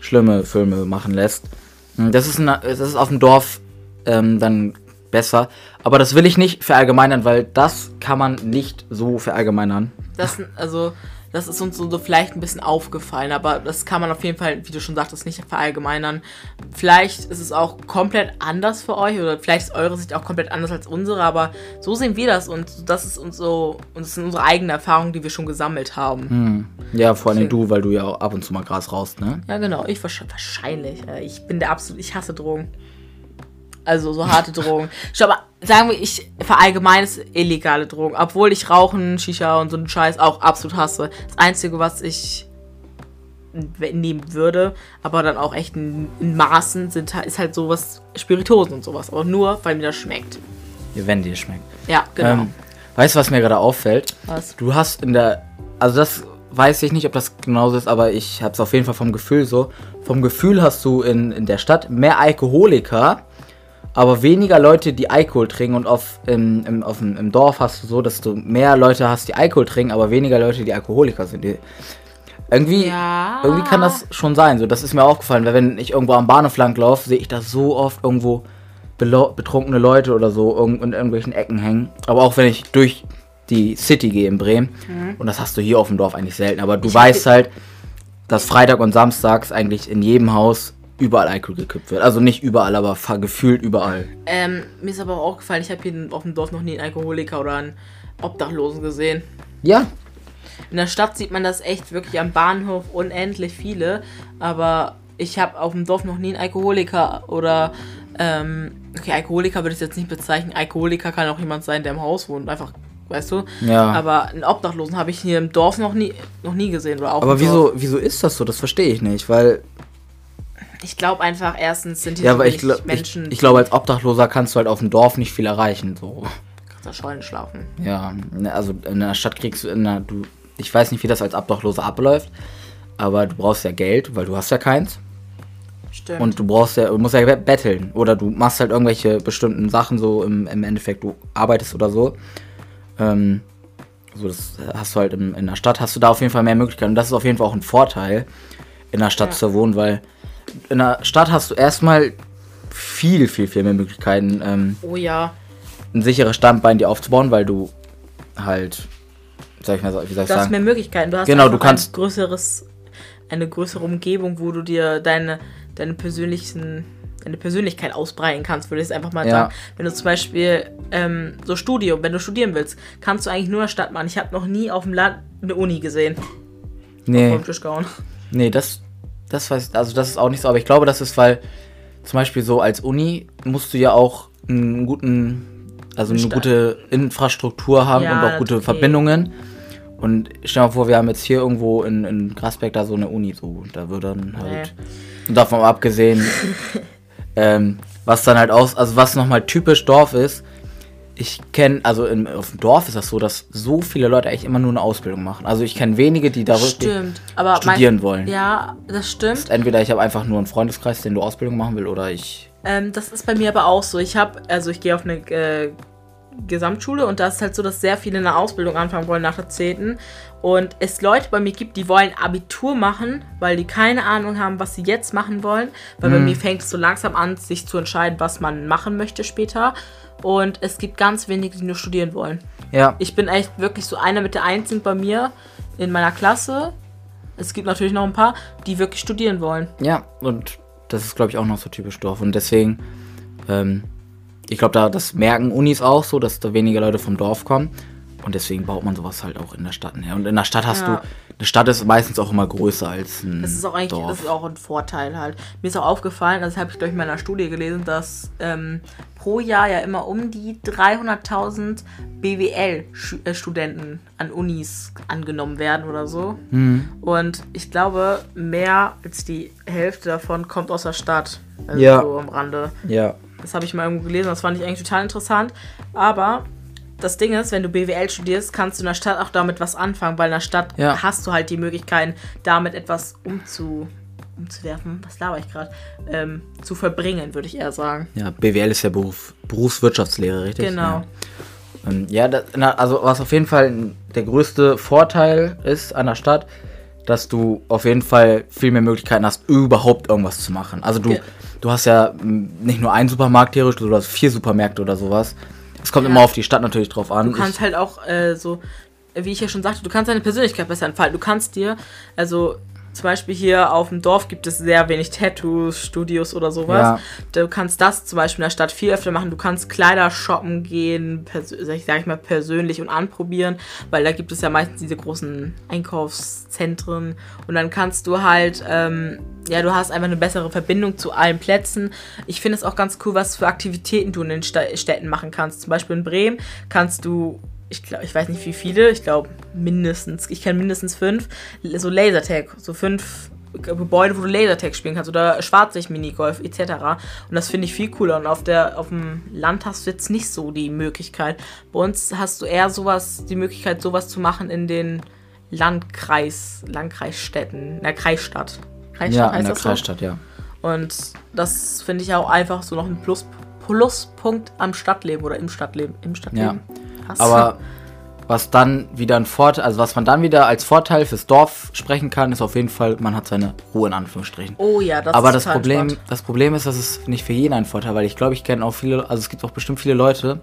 schlimme Filme machen lässt. Hm, Das ist, in, das ist auf dem Dorf ähm, dann besser. Aber das will ich nicht verallgemeinern, weil das kann man nicht so verallgemeinern. Das, also, das ist uns so, vielleicht ein bisschen aufgefallen, aber das kann man auf jeden Fall, wie du schon sagtest, nicht verallgemeinern. Vielleicht ist es auch komplett anders für euch oder vielleicht ist eure Sicht auch komplett anders als unsere, aber so sehen wir das und das ist uns so, und das sind unsere eigenen Erfahrungen, die wir schon gesammelt haben. Ja, vor allem Deswegen. du, weil du ja auch ab und zu mal Gras raust, ne? Ja, genau, ich wahrsch- wahrscheinlich. äh, Ich bin der absolut, ich hasse Drogen. Also so harte Drogen. Schau mal, sagen wir, ich verallgemeine es illegale Drogen, obwohl ich Rauchen, Shisha und so einen Scheiß auch absolut hasse. Das Einzige, was ich nehmen würde, aber dann auch echt in, in Maßen, sind, halt- ist halt sowas, Spiritosen und sowas. Aber nur, weil mir das schmeckt. Wenn dir schmeckt. Ja, genau. Ähm, weißt du, was mir gerade auffällt? Was? Du hast in der. Also, das weiß ich nicht, ob das genauso ist, aber ich habe es auf jeden Fall vom Gefühl so. Vom Gefühl hast du in, in der Stadt mehr Alkoholiker, aber weniger Leute, die Alkohol trinken. Und auf, im, im, auf dem, im Dorf hast du so, dass du mehr Leute hast, die Alkohol trinken, aber weniger Leute, die Alkoholiker sind. Die, irgendwie, Ja. irgendwie kann das schon sein. So, das ist mir aufgefallen, weil wenn ich irgendwo am Bahnhof lang laufe, sehe ich da so oft irgendwo betrunkene Leute oder so irg in irgendwelchen Ecken hängen. Aber auch wenn ich durch die City gehe in Bremen, und das hast du hier auf dem Dorf eigentlich selten, aber du Ich weißt halt, dass Freitag und Samstags eigentlich in jedem Haus überall Alkohol gekippt wird. Also nicht überall, aber gefühlt überall. Ähm, mir ist aber auch aufgefallen, ich habe hier auf dem Dorf noch nie einen Alkoholiker oder einen Obdachlosen gesehen. Ja, In der Stadt sieht man das echt wirklich am Bahnhof unendlich viele, aber ich habe auf dem Dorf noch nie einen Alkoholiker oder ähm, okay, Alkoholiker würde ich jetzt nicht bezeichnen. Alkoholiker kann auch jemand sein, der im Haus wohnt, einfach, weißt du? Ja. Aber einen Obdachlosen habe ich hier im Dorf noch nie noch nie gesehen oder auch aber wieso, wieso ist das so? Das verstehe ich nicht, weil Ich glaube einfach erstens sind hier ja, aber ich, glaub- ich, Menschen, ich glaube als Obdachloser kannst du halt auf dem Dorf nicht viel erreichen. So. die der Scheune schlafen. Ja, ne, also in der Stadt kriegst du, in der, du, ich weiß nicht, wie das als Obdachloser abläuft, aber du brauchst ja Geld, weil du hast ja keins. Stimmt. Und du brauchst ja, du musst ja betteln. Oder du machst halt irgendwelche bestimmten Sachen, so im, im Endeffekt, du arbeitest oder so. Ähm, so, das hast du halt im, in der Stadt, hast du da auf jeden Fall mehr Möglichkeiten. Und das ist auf jeden Fall auch ein Vorteil, in der Stadt Ja. zu wohnen, weil in der Stadt hast du erstmal viel, viel, viel mehr Möglichkeiten, ähm, oh ja, ein sicheres Standbein dir aufzubauen, weil du halt, sag ich mal, so- wie soll ich du hast sagen? mehr Möglichkeiten. Du hast Genau, du kannst- ein größeres, eine größere Umgebung, wo du dir deine, deine persönlichen, deine Persönlichkeit ausbreiten kannst, würde ich es einfach mal Ja. sagen. Wenn du zum Beispiel ähm, so Studium, wenn du studieren willst, kannst du eigentlich nur in der Stadt machen. Ich habe noch nie auf dem Land eine Uni gesehen. Nee. Nee, das, das weiß also das ist auch nicht so, aber ich glaube, das ist, weil zum Beispiel so als Uni musst du ja auch einen guten, also eine Sta- gute Infrastruktur haben Ja, und auch gute okay. Verbindungen. Und stell dir mal vor, wir haben jetzt hier irgendwo in, in Grasberg da so eine Uni, so, da wird dann halt, und davon abgesehen, <laughs> ähm, was dann halt aus, also was nochmal typisch Dorf ist, ich kenne, also in, auf dem Dorf ist das so, dass so viele Leute eigentlich immer nur eine Ausbildung machen. Also ich kenne wenige, die da wirklich Stimmt. Aber studieren mein- wollen. Ja, das stimmt. Entweder ich habe einfach nur einen Freundeskreis, den du Ausbildung machen will, oder ich. Ähm, das ist bei mir aber auch so. Ich habe, also ich gehe auf eine äh, Gesamtschule und da ist halt so, dass sehr viele eine Ausbildung anfangen wollen nach der 10. Und es Leute bei mir gibt, die wollen Abitur machen, weil die keine Ahnung haben, was sie jetzt machen wollen. Weil bei mir fängt es so langsam an, sich zu entscheiden, was man machen möchte später. Und es gibt ganz wenige, die nur studieren wollen. Ja. Ich bin echt wirklich so einer mit der einzigen bei mir in meiner Klasse. Es gibt natürlich noch ein paar, die wirklich studieren wollen. Ja, und das ist, glaube ich, auch noch so typisch Dorf. Und deswegen, ähm, ich glaube, da das merken Unis auch so, dass da weniger Leute vom Dorf kommen. Und deswegen baut man sowas halt auch in der Stadt. Ne? Und in der Stadt hast Ja. du, eine Stadt ist meistens auch immer größer als ein Das ist auch eigentlich Dorf. das ist auch ein Vorteil halt. Mir ist auch aufgefallen, das habe ich glaube ich in meiner Studie gelesen, dass ähm, pro Jahr ja immer um die 300.000 BWL-Studenten äh, an Unis angenommen werden oder so. Mhm. Und ich glaube, mehr als die Hälfte davon kommt aus der Stadt. Also Ja. so am Rande. ja. Das habe ich mal irgendwo gelesen, das fand ich eigentlich total interessant. Aber das Ding ist, wenn du BWL studierst, kannst du in der Stadt auch damit was anfangen, weil in der Stadt Ja. hast du halt die Möglichkeiten, damit etwas umzu, umzuwerfen, was laber ich gerade, ähm, zu verbringen, würde ich eher sagen. Ja, BWL ist ja Beruf, Berufswirtschaftslehre, richtig? Genau. Ja, ähm, ja das, also was auf jeden Fall der größte Vorteil ist an der Stadt, dass du auf jeden Fall viel mehr Möglichkeiten hast, überhaupt irgendwas zu machen. Also du, Ge- du hast ja m, nicht nur einen Supermarkt theoretisch, du hast vier Supermärkte oder sowas. Es kommt Ja. immer auf die Stadt natürlich drauf an. Du kannst halt auch äh, so, wie ich ja schon sagte, du kannst deine Persönlichkeit besser entfalten. Du kannst dir, also zum Beispiel hier auf dem Dorf gibt es sehr wenig Tattoos, Studios oder sowas. Ja. Du kannst das zum Beispiel in der Stadt viel öfter machen. Du kannst Kleider shoppen gehen, sag ich, sag ich mal persönlich und anprobieren, weil da gibt es ja meistens diese großen Einkaufszentren und dann kannst du halt, ähm, ja, du hast einfach eine bessere Verbindung zu allen Plätzen. Ich finde es auch ganz cool, was für Aktivitäten du in den Städten machen kannst. Zum Beispiel in Bremen kannst du ich glaube, ich weiß nicht wie viele, ich glaube mindestens, ich kenne mindestens fünf, so Lasertag, so fünf Gebäude, wo du Lasertag spielen kannst oder Schwarzlicht-Minigolf etc. Und das finde ich viel cooler. Und auf, der, auf dem Land hast du jetzt nicht so die Möglichkeit. Bei uns hast du eher sowas, die Möglichkeit, sowas zu machen in den Landkreis, Landkreisstädten, in der Kreisstadt. Kreisstadt ja, heißt in der? Kreisstadt, ja. Und das finde ich auch einfach so noch ein Plus, Pluspunkt am Stadtleben oder im Stadtleben. Im Stadtleben. Hast du- Aber was dann wieder ein Vorteil, also was man dann wieder als Vorteil fürs Dorf sprechen kann, ist auf jeden Fall, man hat seine Ruhe in Anführungsstrichen. Oh ja, das Aber ist das Problem, entspannt. das Problem ist, dass es nicht für jeden ein Vorteil, weil ich glaube, ich kenne auch viele, also es gibt auch bestimmt viele Leute,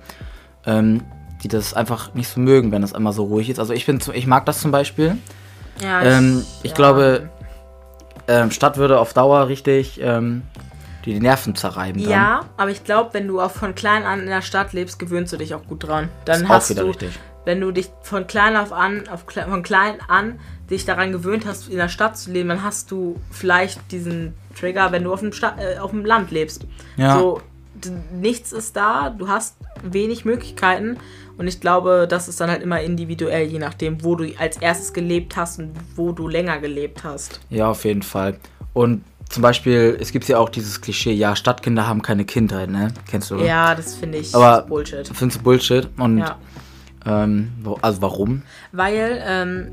ähm, die das einfach nicht so mögen, wenn es immer so ruhig ist. Also ich bin, ich mag das zum Beispiel. Ja, Ähm, ich ja. glaube, ähm, Stadt würde auf Dauer richtig ähm, die, die Nerven zerreiben. Dann. Ja, aber ich glaube, wenn du auch von klein an in der Stadt lebst, gewöhnst du dich auch gut dran. Dann Ist auch hast wieder du, richtig. wenn du dich von klein auf an, auf, von klein an dich daran gewöhnt hast, in der Stadt zu leben, dann hast du vielleicht diesen Trigger, wenn du auf dem, Sta äh, auf dem Land lebst. Ja. So, nichts ist da, du hast wenig Möglichkeiten und ich glaube, das ist dann halt immer individuell, je nachdem, wo du als erstes gelebt hast und wo du länger gelebt hast. Ja, auf jeden Fall. Und zum Beispiel, es gibt ja auch dieses Klischee, ja, Stadtkinder haben keine Kindheit, ne? Kennst du? Ja, das finde ich Aber- Bullshit. Findest du Bullshit? Und, Ja. ähm, also warum? Weil ähm,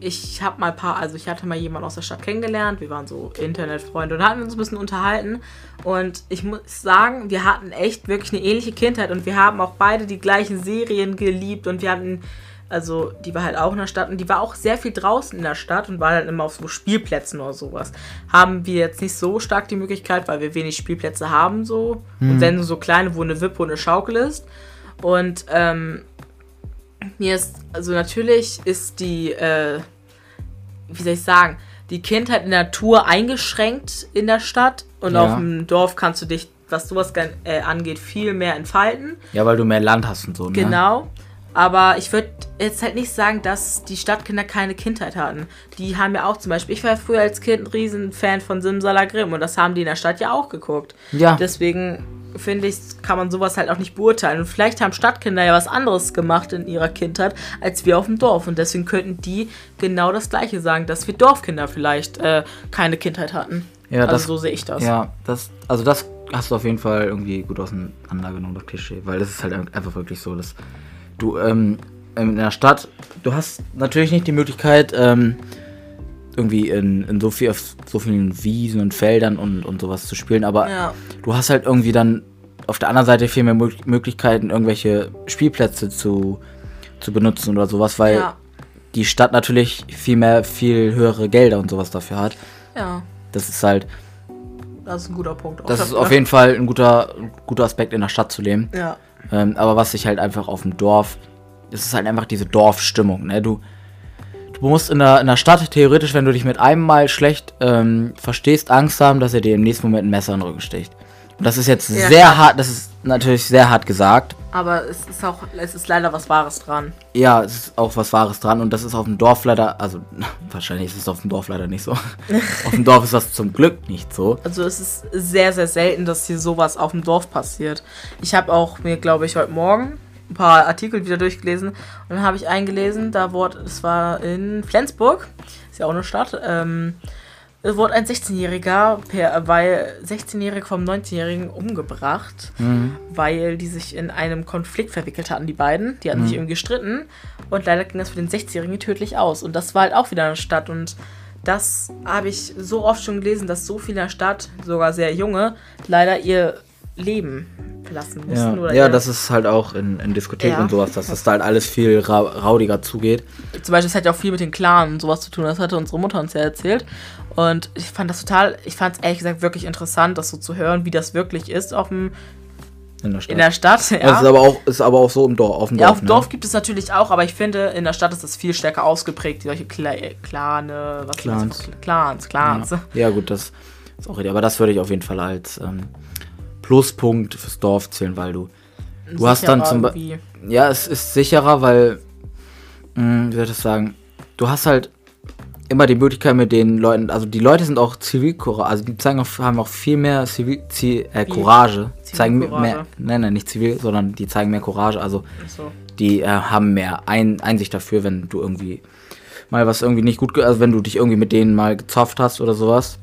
ich habe mal ein paar, also ich hatte mal jemanden aus der Stadt kennengelernt, wir waren so Internetfreunde und hatten uns ein bisschen unterhalten. Und ich muss sagen, wir hatten echt wirklich eine ähnliche Kindheit und wir haben auch beide die gleichen Serien geliebt und wir hatten, also die war halt auch in der Stadt und die war auch sehr viel draußen in der Stadt und war dann immer auf so Spielplätzen oder sowas. Haben wir jetzt nicht so stark die Möglichkeit, weil wir wenig Spielplätze haben so. Und wenn so kleine, wo eine Wippe und eine Schaukel ist. Und ähm, mir ist, also natürlich ist die, äh, wie soll ich sagen, die Kindheit in der Natur eingeschränkt in der Stadt und Ja. auf dem Dorf kannst du dich, was sowas äh, angeht, viel mehr entfalten. Ja, weil du mehr Land hast und so, ne? Genau. Aber ich würde jetzt halt nicht sagen, dass die Stadtkinder keine Kindheit hatten. Die haben ja auch zum Beispiel, ich war früher als Kind ein Riesenfan von Simsalagrim und das haben die in der Stadt ja auch geguckt. Ja. Deswegen finde ich, kann man sowas halt auch nicht beurteilen. Und vielleicht haben Stadtkinder ja was anderes gemacht in ihrer Kindheit als wir auf dem Dorf. Und deswegen könnten die genau das Gleiche sagen, dass wir Dorfkinder vielleicht äh, keine Kindheit hatten. Ja, also das- so sehe ich das. Ja, das, also das hast du auf jeden Fall irgendwie gut auseinandergenommen, das Klischee, weil das ist halt einfach wirklich so, dass du ähm, in der Stadt, du hast natürlich nicht die Möglichkeit, ähm, irgendwie in, in so, viel, auf so vielen Wiesen und Feldern und, und sowas zu spielen, aber Ja. du hast halt irgendwie dann auf der anderen Seite viel mehr Mög- Möglichkeiten, irgendwelche Spielplätze zu, zu benutzen oder sowas, weil Ja. die Stadt natürlich viel mehr, viel höhere Gelder und sowas dafür hat. ja, Das ist halt, das ist ein guter Punkt. Auch das ist auf jeden Fall ein guter, ein guter Aspekt in der Stadt zu leben. Ja. Ähm, aber was ich halt einfach auf dem Dorf es ist halt einfach diese Dorfstimmung, ne? Du, du musst in der, in der Stadt theoretisch, wenn du dich mit einem Mal schlecht ähm, verstehst, Angst haben, dass er dir im nächsten Moment ein Messer in den Rücken sticht. Und das ist jetzt Ja, sehr hart, das ist natürlich sehr hart gesagt. Aber es ist auch, es ist leider was Wahres dran. Ja, es ist auch was Wahres dran und das ist auf dem Dorf leider, also <laughs> wahrscheinlich ist es auf dem Dorf leider nicht so. <laughs> auf dem Dorf ist das zum Glück nicht so. Also es ist sehr, sehr selten, dass hier sowas auf dem Dorf passiert. Ich habe auch mir, glaube ich, heute Morgen ein paar Artikel wieder durchgelesen und dann habe ich eingelesen, da wurde, es war in Flensburg, ist ja auch eine Stadt, ähm, wurde ein 16-Jähriger, per- weil 16-Jährig vom 19-Jährigen umgebracht, weil die sich in einem Konflikt verwickelt hatten, die beiden. Die hatten sich irgendwie gestritten und leider ging das für den 16-Jährigen tödlich aus. Und das war halt auch wieder eine Stadt und das habe ich so oft schon gelesen, dass so viele in der Stadt, sogar sehr junge, leider ihr Leben verlassen Ja, mussten. oder ja das ist halt auch in, in Diskotheken Ja. und sowas, dass das da halt alles viel ra raudiger zugeht. zum Beispiel, es hat ja auch viel mit den Clan und sowas zu tun. Das hatte unsere Mutter uns ja erzählt. Und ich fand das total, ich fand es ehrlich gesagt wirklich interessant, das so zu hören, wie das wirklich ist auf dem, In der Stadt. in der Stadt. Ja. Das ist aber auch, ist aber auch so im Dorf, auf dem Ja, Dorf. auf dem ne? Dorf gibt es natürlich auch, aber ich finde, in der Stadt ist das viel stärker ausgeprägt, solche Kla Klane, was Clans. Clans, Clans. Ja. ja, gut, das ist auch richtig. Aber das würde ich auf jeden Fall als ähm, Pluspunkt fürs Dorf zählen, weil du. Du hast dann zum Be- Beispiel. Ja, es ist sicherer, weil. Mh, wie soll ich das sagen? Du hast halt immer die Möglichkeit mit den Leuten. Also die Leute sind auch Zivilcourage. Also die zeigen auch, haben auch viel mehr Zivil, Zi, äh? Courage. Zeigen Zivilcourage. mehr. Nein, nein, nicht zivil, sondern die zeigen mehr Courage. Also So. die äh, haben mehr Ein Einsicht dafür, wenn du irgendwie mal was irgendwie nicht gut, also wenn du dich irgendwie mit denen mal gezofft hast oder sowas.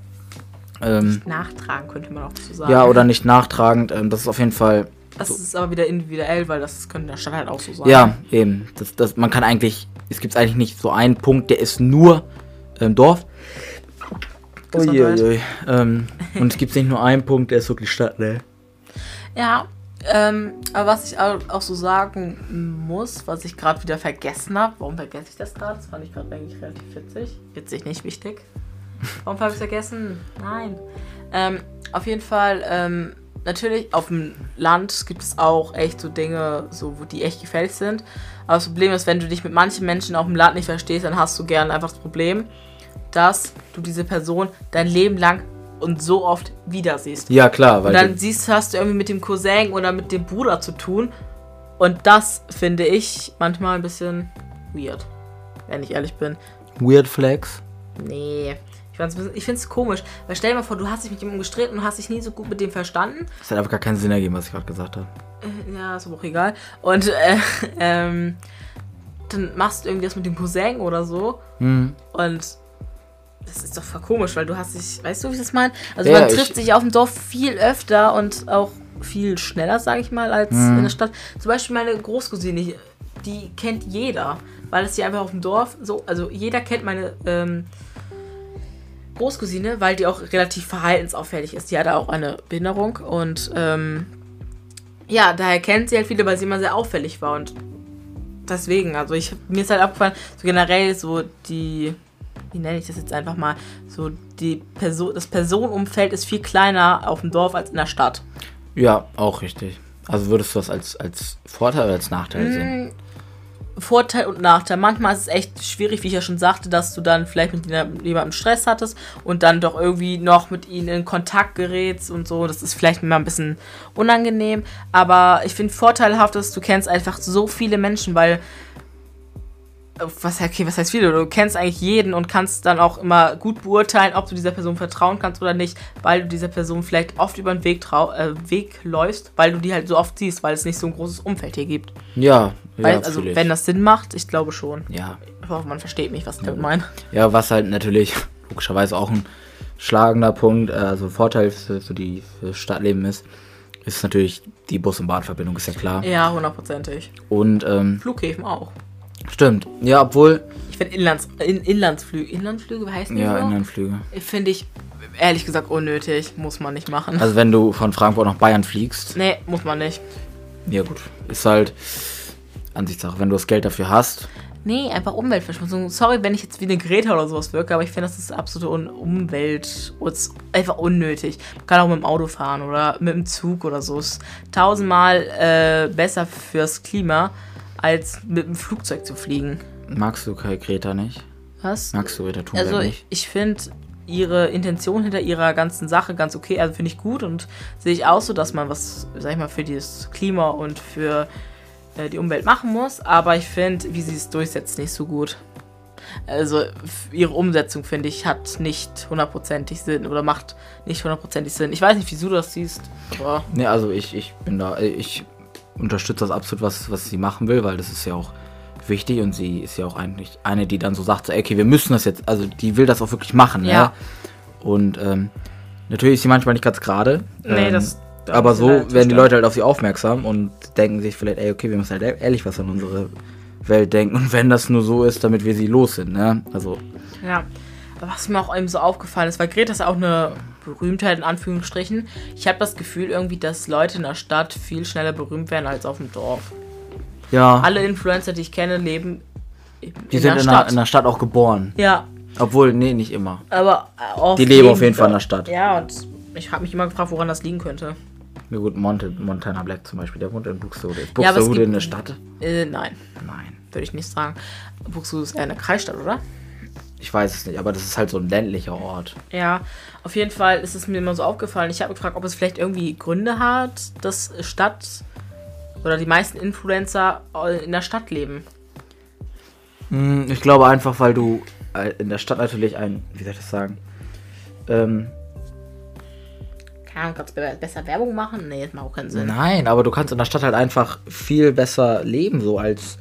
Ähm, Nachtragen könnte man auch so sagen. ja, oder nicht nachtragend. Ähm, das ist auf jeden Fall. Das ist aber wieder individuell, weil das könnte in der Stadt halt auch so sein. Ja, eben. Das, das, man kann eigentlich. Es gibt eigentlich nicht so einen Punkt, der ist nur im Dorf. Uiuiui. Ähm, und es gibt nicht nur einen Punkt, der ist wirklich Stadt, ne? Ja, ähm, aber was ich auch so sagen muss, was ich gerade wieder vergessen habe, warum vergesse ich das gerade? Das fand ich gerade eigentlich relativ witzig. Witzig, nicht wichtig. Warum habe ich es vergessen? Nein. Ähm, auf jeden Fall, ähm, natürlich, auf dem Land gibt es auch echt so Dinge, so, wo die echt gefällig sind. Aber das Problem ist, wenn du dich mit manchen Menschen auf dem Land nicht verstehst, dann hast du gern einfach das Problem, dass du diese Person dein Leben lang und so oft wieder siehst. Ja, klar, weil. Und dann du- siehst, hast du irgendwie mit dem Cousin oder mit dem Bruder zu tun. Und das finde ich manchmal ein bisschen weird. Wenn ich ehrlich bin. Weird Flags. Nee. Ich, finde es komisch. Weil stell dir mal vor, du hast dich mit jemandem gestritten und hast dich nie so gut mit dem verstanden. Das hat einfach gar keinen Sinn ergeben, was ich gerade gesagt habe. Äh, Ja, ist aber auch egal. Und äh, <laughs> ähm, dann machst du irgendwie das mit dem Cousin oder so. Hm. Und das ist doch voll komisch, weil du hast dich, weißt du, wie ich das meine? Also Ja, man trifft sich auf dem Dorf viel öfter und auch viel schneller, sage ich mal, als Mhm. in der Stadt. Zum Beispiel meine Großcousine, die kennt jeder, weil es hier einfach auf dem Dorf so, also jeder kennt meine ähm, Großcousine, weil die auch relativ verhaltensauffällig ist. Die hat auch eine Behinderung und ähm, ja, daher kennt sie halt viele, weil sie immer sehr auffällig war und deswegen, also ich mir ist halt aufgefallen, so generell so die, wie nenne ich das jetzt einfach mal, so die Person, das Personenumfeld ist viel kleiner auf dem Dorf als in der Stadt. Ja, auch richtig. Also würdest du das als, als Vorteil oder als Nachteil sehen? Vorteil und Nachteil. Manchmal ist es echt schwierig, wie ich ja schon sagte, dass du dann vielleicht mit jemandem Stress hattest und dann doch irgendwie noch mit ihnen in Kontakt gerätst und so. Das ist vielleicht mal ein bisschen unangenehm. Aber ich finde vorteilhaft ist, du kennst einfach so viele Menschen, weil. Was, okay, was heißt viele? Du kennst eigentlich jeden und kannst dann auch immer gut beurteilen, ob du dieser Person vertrauen kannst oder nicht, weil du dieser Person vielleicht oft über den Weg, trau äh, Weg läufst, weil du die halt so oft siehst, weil es nicht so ein großes Umfeld hier gibt. Ja, ja, Weil, also, fühl ich. wenn das Sinn macht, ich glaube schon. ja. Ich hoffe, man versteht mich, was ich damit meine. Ja, was halt natürlich logischerweise auch ein schlagender Punkt, äh, also Vorteil für, für die für das Stadtleben ist, ist natürlich die Bus- und Bahnverbindung, ist ja klar. Ja, hundertprozentig. Und ähm, Flughäfen auch. Stimmt, ja, obwohl, Ich finde Inlands, in, Inlandsflüge, Inlandsflüge, wie heißen die ja, so? Inlandflüge. Finde ich ehrlich gesagt unnötig. Muss man nicht machen. Also wenn du von Frankfurt nach Bayern fliegst, nee, muss man nicht. ja gut, ist halt Ansichtssache, wenn du das Geld dafür hast. Nee, einfach Umweltverschmutzung. Sorry, wenn ich jetzt wie eine Greta oder sowas wirke, aber ich finde, das ist absolute Un Umwelt. einfach unnötig. Man kann auch mit dem Auto fahren oder mit dem Zug oder so. Ist tausendmal äh, besser fürs Klima. Als mit dem Flugzeug zu fliegen. Magst du Kai Greta nicht? Was? Magst du Greta Thunberg Also ich, nicht? ich finde ihre Intention hinter ihrer ganzen Sache ganz okay. Also finde ich gut und sehe ich auch so, dass man was, sag ich mal, für das Klima und für äh, die Umwelt machen muss. Aber ich finde, wie sie es durchsetzt, nicht so gut. Also ihre Umsetzung, finde ich, hat nicht hundertprozentig Sinn oder macht nicht hundertprozentig Sinn. Ich weiß nicht, wieso du das siehst. Aber Ne, also ich, ich bin da, ich unterstütze das absolut, was, was sie machen will, weil das ist ja auch wichtig und sie ist ja auch eigentlich eine, die dann so sagt, so, okay, wir müssen das jetzt, also die will das auch wirklich machen, ja. Ja. Und ähm, natürlich ist sie manchmal nicht ganz gerade. Nee, ähm, das- da Aber so werden die. Leute halt auf sie aufmerksam und denken sich vielleicht, ey, okay, wir müssen halt e- ehrlich was an unsere Welt denken. Und wenn das nur so ist, damit wir sie los sind, ne? Also, Ja, was mir auch eben so aufgefallen ist, weil Greta ist auch eine Berühmtheit in Anführungsstrichen. Ich habe das Gefühl irgendwie, dass Leute in der Stadt viel schneller berühmt werden als auf dem Dorf. ja, Alle Influencer, die ich kenne, leben in die der sind in Stadt. der, in der Stadt auch geboren. ja, Obwohl, nee, nicht immer. aber äh, oft Die leben auf jeden Fall in der Stadt. Ja, und ich habe mich immer gefragt, woran das liegen könnte. Ja gut, Monte, Montana Black zum Beispiel, der wohnt in Buxtehude. Ist Ja, Buxtehude gibt- in der Stadt? Äh, nein, Nein. würde ich nicht sagen. Buxtehude ist eher eine Kreisstadt, oder? Ich weiß es nicht, aber das ist halt so ein ländlicher Ort. Ja, auf jeden Fall ist es mir immer so aufgefallen. Ich habe gefragt, ob es vielleicht irgendwie Gründe hat, dass Stadt oder die meisten Influencer in der Stadt leben. Hm, Ich glaube einfach, weil du äh, in der Stadt natürlich ein, wie soll ich das sagen? Ähm, Keine Ahnung, kannst du be- besser Werbung machen? Nee, das macht auch keinen Sinn. nein, aber du kannst in der Stadt halt einfach viel besser leben, so als,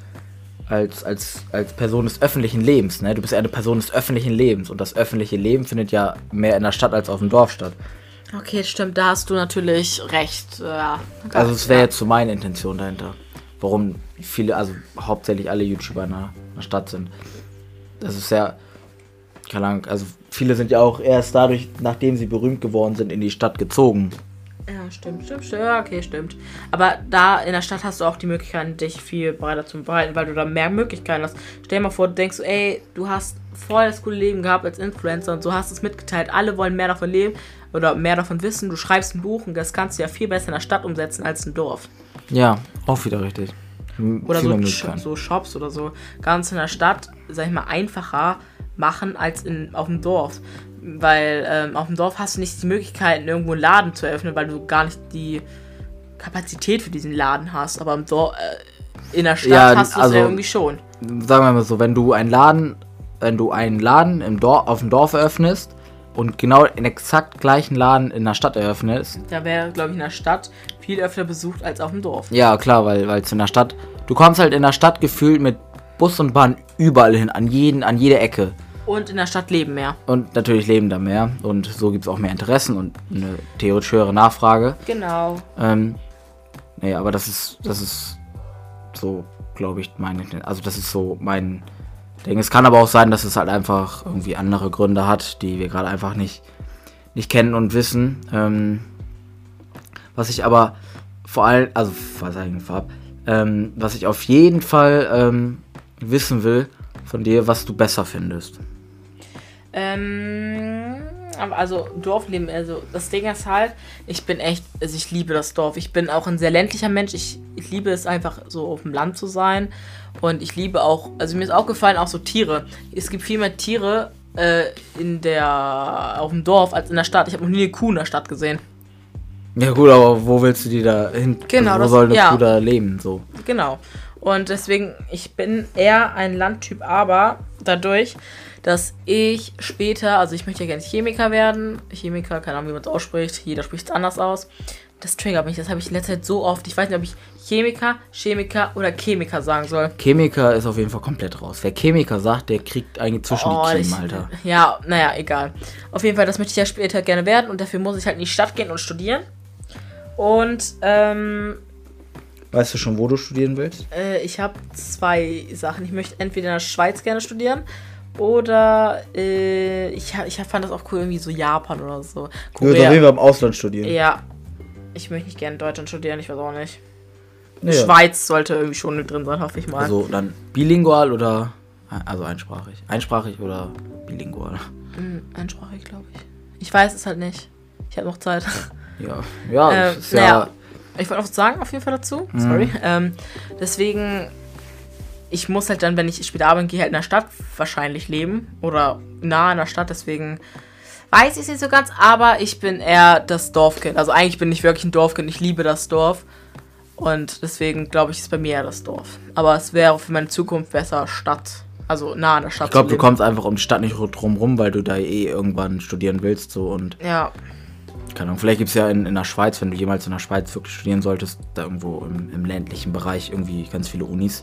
als, als, als Person des öffentlichen Lebens. Ne? Du bist ja eine Person des öffentlichen Lebens und das öffentliche Leben findet ja mehr in der Stadt als auf dem Dorf statt. Okay, stimmt, da hast du natürlich recht. Ja. Also es wäre Ja. jetzt so meine Intention dahinter. Warum viele, also hauptsächlich alle YouTuber in der, in der Stadt sind. Das ist ja, keine Ahnung, also viele sind ja auch erst dadurch, nachdem sie berühmt geworden sind, in die Stadt gezogen. Ja, stimmt, stimmt, stimmt. Okay, stimmt. Aber da in der Stadt hast du auch die Möglichkeit, dich viel breiter zu verbreiten, weil du da mehr Möglichkeiten hast. Stell dir mal vor, du denkst, ey, du hast voll das coole Leben gehabt als Influencer und so hast es mitgeteilt. Alle wollen mehr davon leben oder mehr davon wissen. Du schreibst ein Buch und das kannst du ja viel besser in der Stadt umsetzen als im Dorf. Ja, auch wieder richtig. Oder so, so Shops oder so. Ganz in der Stadt, sag ich mal, einfacher machen als in, auf dem Dorf. Weil ähm, auf dem Dorf hast du nicht die Möglichkeiten, irgendwo einen Laden zu eröffnen, weil du gar nicht die Kapazität für diesen Laden hast. Aber im Dorf, äh, in der Stadt Ja, hast du es also- ja irgendwie schon. Sagen wir mal so, wenn du einen Laden, wenn du einen Laden im Dorf, auf dem Dorf eröffnest und genau den exakt gleichen Laden in der Stadt eröffnest, Da wäre, glaube ich, in der Stadt viel öfter besucht als auf dem Dorf. Ja, klar, weil es in der Stadt. Du kommst halt in der Stadt gefühlt mit Bus und Bahn überall hin, an jeden, an jede Ecke. Und in der Stadt leben mehr. Und natürlich leben da mehr. Und so gibt es auch mehr Interessen und eine theoretisch höhere Nachfrage. Genau. Ähm, nee, aber das ist, das ist so, glaube ich, meine. Also das ist so mein Ding. Es kann aber auch sein, dass es halt einfach irgendwie andere Gründe hat, die wir gerade einfach nicht, nicht kennen und wissen. Ähm, was ich aber vor allem, also was eigentlich vorab, ähm, was ich auf jeden Fall ähm, wissen will von dir, was du besser findest. Ähm, also Dorfleben, also das Ding ist halt, ich bin echt, also ich liebe das Dorf. Ich bin auch ein sehr ländlicher Mensch. Ich, ich liebe es einfach so auf dem Land zu sein. Und ich liebe auch, also mir ist auch gefallen, auch so Tiere. Es gibt viel mehr Tiere äh, in der, auf dem Dorf als in der Stadt. Ich habe noch nie eine Kuh in der Stadt gesehen. Ja gut, aber wo willst du die da hin? Genau, also, wo das- soll eine ja. Kuh da leben? So. Genau. Und deswegen, ich bin eher ein Landtyp, aber dadurch, dass ich später, also ich möchte ja gerne Chemiker werden. Chemiker, keine Ahnung, wie man es ausspricht. Jeder spricht es anders aus. Das triggert mich. Das habe ich in letzter Zeit so oft. Ich weiß nicht, ob ich Chemiker, Chemiker oder Chemiker sagen soll. Chemiker ist auf jeden Fall komplett raus. Wer Chemiker sagt, der kriegt eigentlich zwischen Oh, die Kiemen, Alter. Ja, naja, egal. Auf jeden Fall, das möchte ich ja später gerne werden und dafür muss ich halt in die Stadt gehen und studieren. Und ähm, Weißt du schon, wo du studieren willst? Äh, ich habe zwei Sachen. Ich möchte entweder in der Schweiz gerne studieren oder äh, ich, ich fand das auch cool, irgendwie so Japan oder so. Du willst im Ausland studieren. Ja. Ich möchte nicht gerne in Deutschland studieren, ich weiß auch nicht. Ja. Schweiz sollte irgendwie schon mit drin sein, hoffe ich mal. Also dann bilingual oder also einsprachig. Einsprachig oder bilingual. Hm, einsprachig, glaube ich. Ich weiß es halt nicht. Ich habe noch Zeit. Ja, ja, Ähm, das ist ja, naja. Ich wollte was sagen, auf jeden Fall dazu. Mhm. Sorry. Ähm, deswegen ich muss halt dann, wenn ich später arbeiten gehe, halt in der Stadt wahrscheinlich leben. Oder nah in der Stadt, deswegen weiß ich es nicht so ganz, aber ich bin eher das Dorfkind. Also eigentlich bin ich wirklich ein Dorfkind, ich liebe das Dorf. Und deswegen glaube ich, ist bei mir eher das Dorf. Aber es wäre für meine Zukunft besser Stadt. Also nah an der Stadt. Ich glaube, du kommst einfach um die Stadt nicht drum rum, weil du da eh irgendwann studieren willst. So und Ja. Keine Ahnung, vielleicht gibt es ja in, in der Schweiz, wenn du jemals in der Schweiz wirklich studieren solltest, da irgendwo im, im ländlichen Bereich irgendwie ganz viele Unis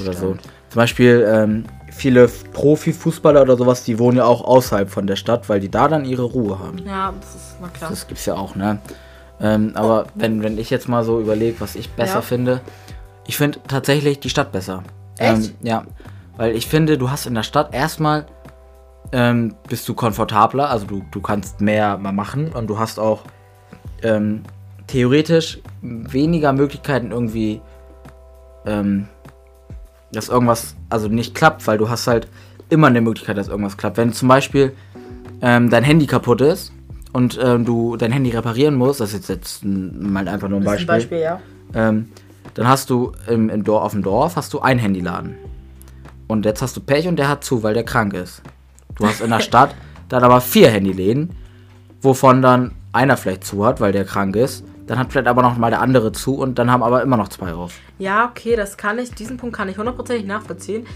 oder so. Zum Beispiel ähm, viele Profifußballer oder sowas, die wohnen ja auch außerhalb von der Stadt, weil die da dann ihre Ruhe haben. Ja, das ist na klar. Das gibt's ja auch, ne? Ähm, aber wenn, wenn ich jetzt mal so überlege, was ich besser Ja. finde, ich finde tatsächlich die Stadt besser. Echt? Ähm, ja. Weil ich finde, du hast in der Stadt erstmal ähm, bist du komfortabler, also du, du kannst mehr mal machen und du hast auch ähm, theoretisch weniger Möglichkeiten irgendwie, ähm, dass irgendwas also nicht klappt, weil du hast halt immer eine Möglichkeit, dass irgendwas klappt. Wenn zum Beispiel ähm, dein Handy kaputt ist und ähm, du dein Handy reparieren musst, das ist jetzt ein- mal einfach nur ein Beispiel, ein Beispiel, ja. ähm, dann hast du im, im Dorf, auf dem Dorf hast du einen Handyladen. Und jetzt hast du Pech und der hat zu, weil der krank ist. Du hast in der Stadt dann aber vier Handyläden, wovon dann einer vielleicht zu hat, weil der krank ist. Dann hat vielleicht aber noch mal der andere zu und dann haben aber immer noch zwei auf. Ja, okay, das kann ich, diesen Punkt kann ich hundertprozentig nachvollziehen.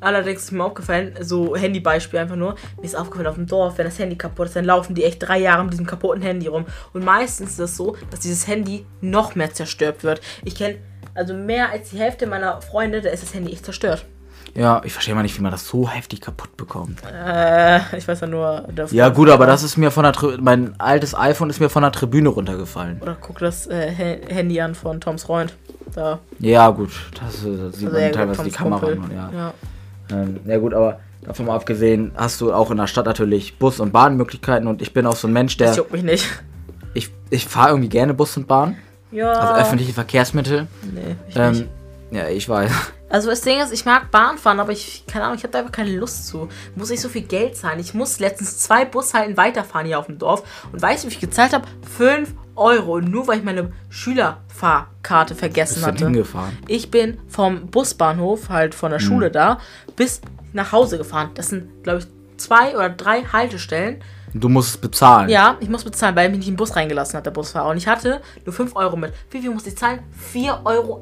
Allerdings ist mir aufgefallen, so Handybeispiel einfach nur, mir ist aufgefallen auf dem Dorf, wenn das Handy kaputt ist, dann laufen die echt drei Jahre mit diesem kaputten Handy rum. Und meistens ist es so, dass dieses Handy noch mehr zerstört wird. Ich kenne also mehr als die Hälfte meiner Freunde, da ist das Handy echt zerstört. Ja, ich verstehe mal nicht, wie man das so heftig kaputt bekommt. Äh, ich weiß ja nur. Der Ja gut, aber das ist mir von der Tri mein altes iPhone ist mir von der Tribüne runtergefallen. Oder guck das äh, Ha- Handy an von Toms Freund. Da. Ja gut, das, äh, das sieht Also, man teilweise die Kamera nur, ja. ja. Ähm, ja gut, aber davon mal abgesehen, hast du auch in der Stadt natürlich Bus- und Bahnmöglichkeiten und ich bin auch so ein Mensch, Das der. juckt mich nicht. Ich, ich fahre irgendwie gerne Bus und Bahn, Ja. also öffentliche Verkehrsmittel. Nee, ich nicht. Ja, ich weiß. Also das Ding ist, ich mag Bahn fahren, aber ich, keine Ahnung, ich habe da einfach keine Lust zu. Muss ich so viel Geld zahlen? Ich muss letztens zwei Bushalten weiterfahren hier auf dem Dorf. Und weißt du, wie ich gezahlt habe? 5 Euro. Nur weil ich meine Schülerfahrkarte vergessen Bist du hatte. hingefahren? Ich bin vom Busbahnhof, halt von der Schule da, bis nach Hause gefahren. Das sind, glaube ich, zwei oder drei Haltestellen. Du musst es bezahlen. Ja, ich muss bezahlen, weil mich nicht im Bus reingelassen hat, der Busfahrer. Und ich hatte nur 5 Euro mit. Wie viel musste ich zahlen? 4,80 Euro.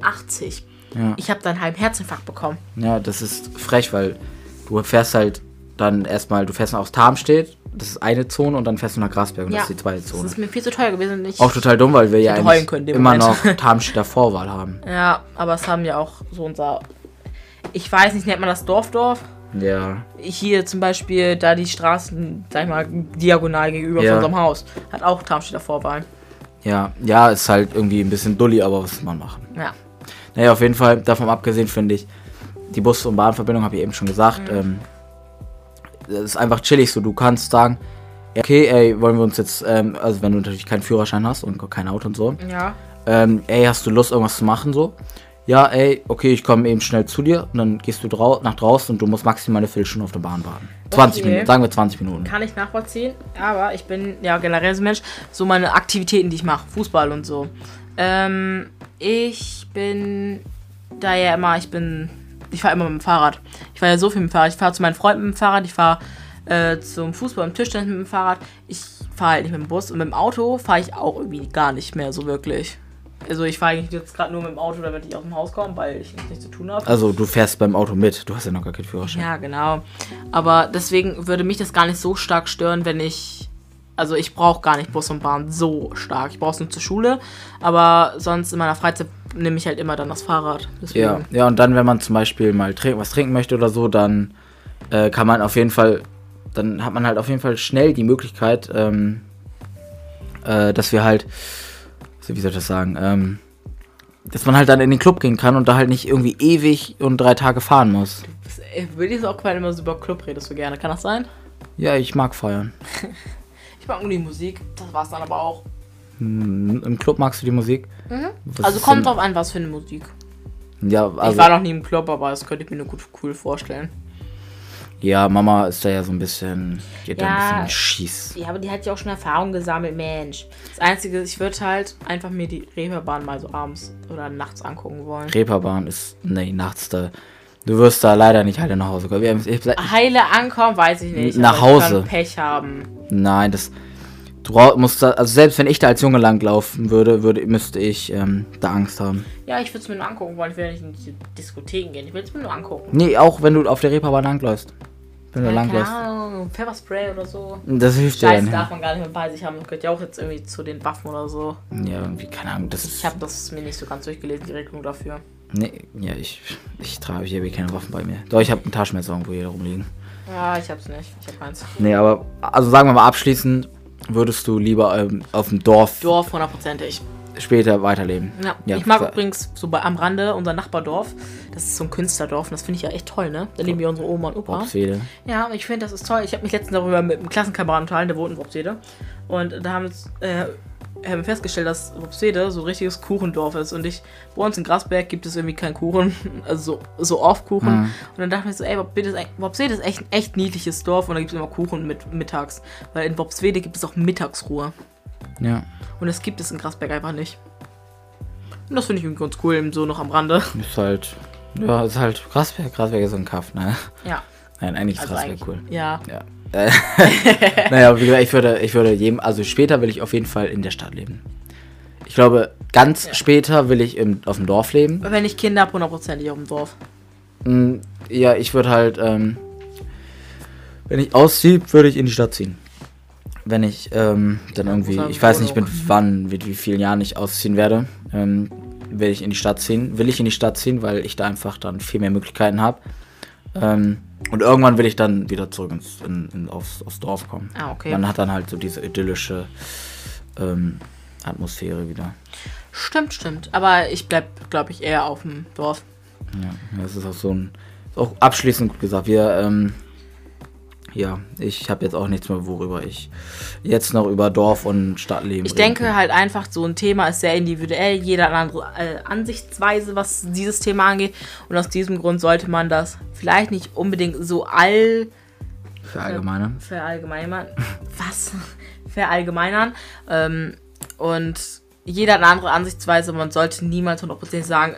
Ja. Ich habe dann einen halben Herzinfarkt bekommen. Ja, das ist frech, weil du fährst halt dann erstmal, du fährst nach aus Tarmstedt, das ist eine Zone und dann fährst du nach Grasberg und das ist die zweite Das Zone. ist mir viel zu teuer gewesen. Ich, Auch total dumm, weil wir ja eigentlich können immer Moment. noch Tarmstädter Vorwahl haben. <laughs> ja, aber es haben ja auch so unser. Ich weiß nicht, nennt man das Dorfdorf? Ja. Hier zum Beispiel, da die Straßen, sag ich mal, diagonal gegenüber Ja. von unserem Haus, hat auch Darmstädter Vorwahlen. Ja, ja, ist halt irgendwie ein bisschen dulli, aber was soll man machen? Ja. Naja, auf jeden Fall, davon abgesehen finde ich, die Bus- und Bahnverbindung, habe ich eben schon gesagt, ähm, das ist einfach chillig so. Du kannst sagen, okay, ey, wollen wir uns jetzt, ähm, also wenn du natürlich keinen Führerschein hast und kein Auto und so, Ja. ähm, ey, hast du Lust, irgendwas zu machen so? Ja, ey, okay, ich komme eben schnell zu dir und dann gehst du drau nach draußen und du musst maximal eine Viertelstunde auf der Bahn warten. 20 Okay. Minuten, sagen wir 20 Minuten. Kann ich nachvollziehen, aber ich bin ja generell so ein Mensch, so meine Aktivitäten, die ich mache, Fußball und so. Ähm, ich bin da ja immer, ich bin, ich fahre immer mit dem Fahrrad. Ich fahre ja so viel mit dem Fahrrad. Ich fahre zu meinen Freunden mit dem Fahrrad, ich fahre äh, zum Fußball und Tischtennis mit dem Fahrrad. Ich fahre halt nicht mit dem Bus und mit dem Auto fahre ich auch irgendwie gar nicht mehr so wirklich. Also ich fahre eigentlich jetzt gerade nur mit dem Auto, damit ich aus dem Haus komme, weil ich nichts zu tun habe. Also du fährst beim Auto mit, du hast ja noch gar keinen Führerschein. Ja, genau. Aber deswegen würde mich das gar nicht so stark stören, wenn ich. Also ich brauche gar nicht Bus und Bahn so stark. Ich brauche es nur zur Schule. Aber sonst in meiner Freizeit nehme ich halt immer dann das Fahrrad. Deswegen. Ja, ja, und dann, wenn man zum Beispiel mal trink was trinken möchte oder so, dann äh, kann man auf jeden Fall, dann hat man halt auf jeden Fall schnell die Möglichkeit, ähm, äh, dass wir halt, so, wie soll ich das sagen, ähm, dass man halt dann in den Club gehen kann und da halt nicht irgendwie ewig und drei Tage fahren muss. Ey, Willi ist auch weil immer so über Club redest du gerne. Kann das sein? Ja, ich mag feiern. <laughs> Ich mag nur die Musik. Das war's dann aber auch. Hm, Im Club magst du die Musik? Was also ist kommt denn- drauf an, was für eine Musik. Ja, ich also, war noch nie im Club, aber das könnte ich mir nur gut cool vorstellen. ja, Mama ist da ja so ein bisschen, geht da Ja. ein bisschen schieß. Ja, aber die hat ja auch schon Erfahrung gesammelt, Mensch. Das Einzige, ich würde halt einfach mir die Reeperbahn mal so abends oder nachts angucken wollen. Reeperbahn ist, nee, nachts da. Du wirst da leider nicht heile nach Hause kommen. Wir haben- ich- Heile ankommen, weiß ich nicht. Nach ich Hause. Pech haben. Nein, das. Du musst da, also selbst wenn ich da als Junge langlaufen würde, würde müsste ich ähm, da Angst haben. Ja, ich würde es mir nur angucken wollen. Ich will nicht in die Diskotheken gehen. Ich will es mir nur angucken. Nee, auch wenn du auf der Reeperbahn langläufst. Wenn du Ja, keine langläufst. Ahnung, Pfefferspray oder so. Das hilft dir Scheiße, dann. darf man gar nicht mehr bei sich haben. Das gehört ja auch jetzt irgendwie zu den Waffen oder so. Ja, irgendwie, keine Ahnung. Das. Ich habe das mir nicht so ganz durchgelesen, die Regelung dafür. Nee, ja, ich, ich trage hier keine Waffen bei mir. Doch, ich habe ein Taschenmesser irgendwo hier rumliegen. Ja, ich hab's nicht. Ich hab eins. Nee, aber, also sagen wir mal abschließend, würdest du lieber ähm, auf dem Dorf Dorf, hundertprozentig. später weiterleben? Ja. Ja, ich mag übrigens so bei, am Rande unser Nachbardorf. Das ist so ein Künstlerdorf und das finde ich ja echt toll, ne? Da leben wir unsere Oma und Opa. Worpswede. Ja, ich finde, das ist toll. Ich habe mich letztens darüber mit einem Klassenkameraden unterhalten, der wohnt in Wopswede. Und da haben, uns, äh, haben wir festgestellt, dass Wopswede so ein richtiges Kuchendorf ist. Und ich, bei uns in Grasberg gibt es irgendwie keinen Kuchen, <laughs> also so, so oft Kuchen. Mhm. Und dann dachte ich so, ey, Wopswede ist, echt- ein echt niedliches Dorf und da gibt es immer Kuchen mit mittags. Weil in Wopswede gibt es auch Mittagsruhe. Ja, Und das gibt es in Grasberg einfach nicht. Und das finde ich irgendwie ganz cool, so noch am Rande. ist halt. Ja, ist halt Grasberg. Grasberg ist so ein Kaff, ne? Ja. Nein, eigentlich ist Also Grasberg cool. Ja. Ja. Äh, <laughs> naja, wie gesagt, ich würde, ich würde jedem, also später will ich auf jeden Fall in der Stadt leben. Ich glaube, ganz Ja. später will ich im, auf dem Dorf leben. Wenn ich Kinder habe, hundertprozentig auf dem Dorf. Mm, Ja, ich würde halt, ähm, wenn ich ausziehe, würde ich in die Stadt ziehen. Wenn ich ähm, dann irgendwie, muss halt ich weiß nicht mit wann, mit wie vielen Jahren ich ausziehen werde, ähm, will ich in die Stadt ziehen. Will ich in die Stadt ziehen, weil ich da einfach dann viel mehr Möglichkeiten habe. Ähm, und irgendwann will ich dann wieder zurück ins, in, in, aufs, aufs Dorf kommen. Ah, okay. Man hat dann halt so diese idyllische ähm, Atmosphäre wieder. Stimmt, stimmt. Aber ich bleib, glaube ich, eher auf dem Dorf. Ja, das ist auch so ein. Ist auch abschließend gut gesagt. Wir, ähm, ja, ich habe jetzt auch nichts mehr, worüber ich jetzt noch über Dorf und Stadtleben Ich denke kann. halt einfach, so ein Thema ist sehr individuell. Jeder hat eine andere äh, Ansichtsweise, was dieses Thema angeht. Und aus diesem Grund sollte man das vielleicht nicht unbedingt so all Für Allgemeine. verallgemeinern. <laughs> Was? Verallgemeinern. Ähm, und jeder hat eine andere Ansichtsweise. Man sollte niemals 100% sagen,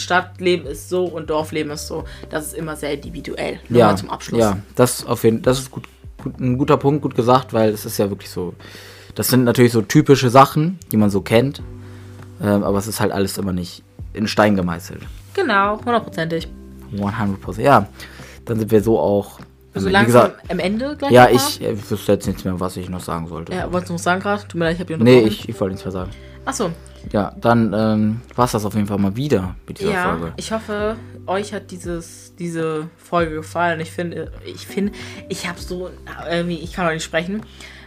Stadtleben ist so und Dorfleben ist so. Das ist immer sehr individuell. Nur Ja, zum Abschluss. ja, das auf jeden das ist gut, gut, ein guter Punkt, gut gesagt, weil es ist ja wirklich so. Das sind natürlich so typische Sachen, die man so kennt, ähm, aber es ist halt alles immer nicht in Stein gemeißelt. Genau, hundertprozentig. 100%. Ja, dann sind wir so auch. So wie langsam gesagt, am Ende gleich. ja, ich äh, wüsste jetzt nichts mehr, was ich noch sagen sollte. Ja, wolltest du noch sagen gerade? Tut mir leid, ich habe nee, ich, ich wollte nichts mehr sagen. Achso, Ja, dann ähm, war es das auf jeden Fall mal wieder mit dieser ja, Folge. ich hoffe, euch hat dieses, diese Folge gefallen. Ich finde, ich finde, ich habe so, irgendwie, ich kann auch nicht sprechen.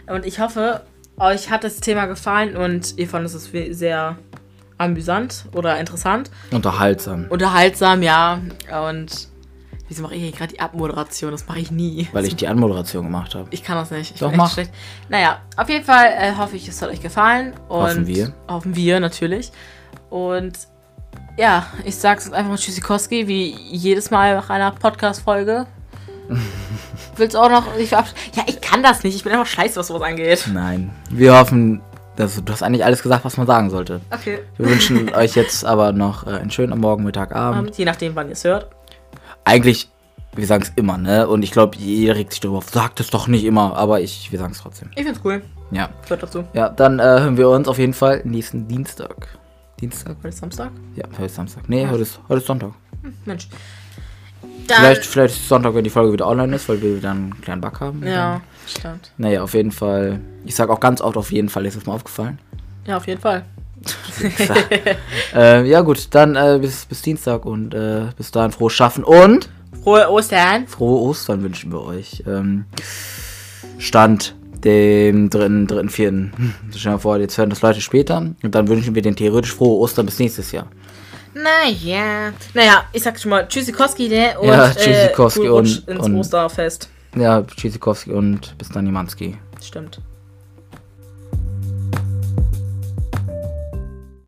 Und ich hoffe, euch hat das Thema gefallen und ihr fandet es sehr amüsant oder interessant. Unterhaltsam. Unterhaltsam, ja. Und wieso mache ich hier gerade die Abmoderation? Das mache ich nie. Weil ich die Anmoderation gemacht habe. Ich kann das nicht. Ich Doch, mach. schlecht. Naja, auf jeden Fall äh, hoffe ich, es hat euch gefallen. Und Hoffen wir. Hoffen wir, natürlich. Und ja, ich sag's jetzt einfach mal Tschüssikowski, wie jedes Mal nach einer Podcast-Folge. <laughs> Willst du auch noch dich verabschieden? Ja, ich kann das nicht. Ich bin einfach scheiße, was sowas angeht. Nein. Wir hoffen, dass du hast eigentlich alles gesagt, was man sagen sollte. Okay. Wir wünschen euch jetzt aber noch äh, einen schönen Morgen, Mittag, Abend. Und je nachdem, wann ihr es hört. Eigentlich, wir sagen es immer, ne? Und ich glaube, jeder regt sich darüber auf. Sagt es doch nicht immer, aber ich, wir sagen es trotzdem. Ich find's cool. Ja. Gehört dazu. Ja, dann äh, hören wir uns auf jeden Fall nächsten Dienstag. Dienstag? Heute ist Samstag. Ja, heute ist Samstag. Nee, heute ist, heute ist Sonntag. Mensch. Dann, Vielleicht, vielleicht ist Sonntag, wenn die Folge wieder online ist, weil wir wieder einen kleinen Bug haben. Ja, stimmt. Naja, auf jeden Fall. Ich sag auch ganz oft auf jeden Fall, ist es mal aufgefallen. Ja, auf jeden Fall. Äh, ja gut, dann äh, bis, bis Dienstag und äh, bis dahin frohes Schaffen und Frohe Ostern. frohe Ostern wünschen wir euch. Ähm, Stand dem dritten, dritten, vierten. <laughs> Stell dir vor, jetzt hören das Leute später und dann wünschen wir den theoretisch frohe Ostern bis nächstes Jahr. Naja. Naja, ich sag schon mal Tschüssikowski, ne? Und, Ja, Tschüssikowski äh, und- ins und- Osterfest. Ja, Tschüssikowski und bis dann Niemanski. Stimmt.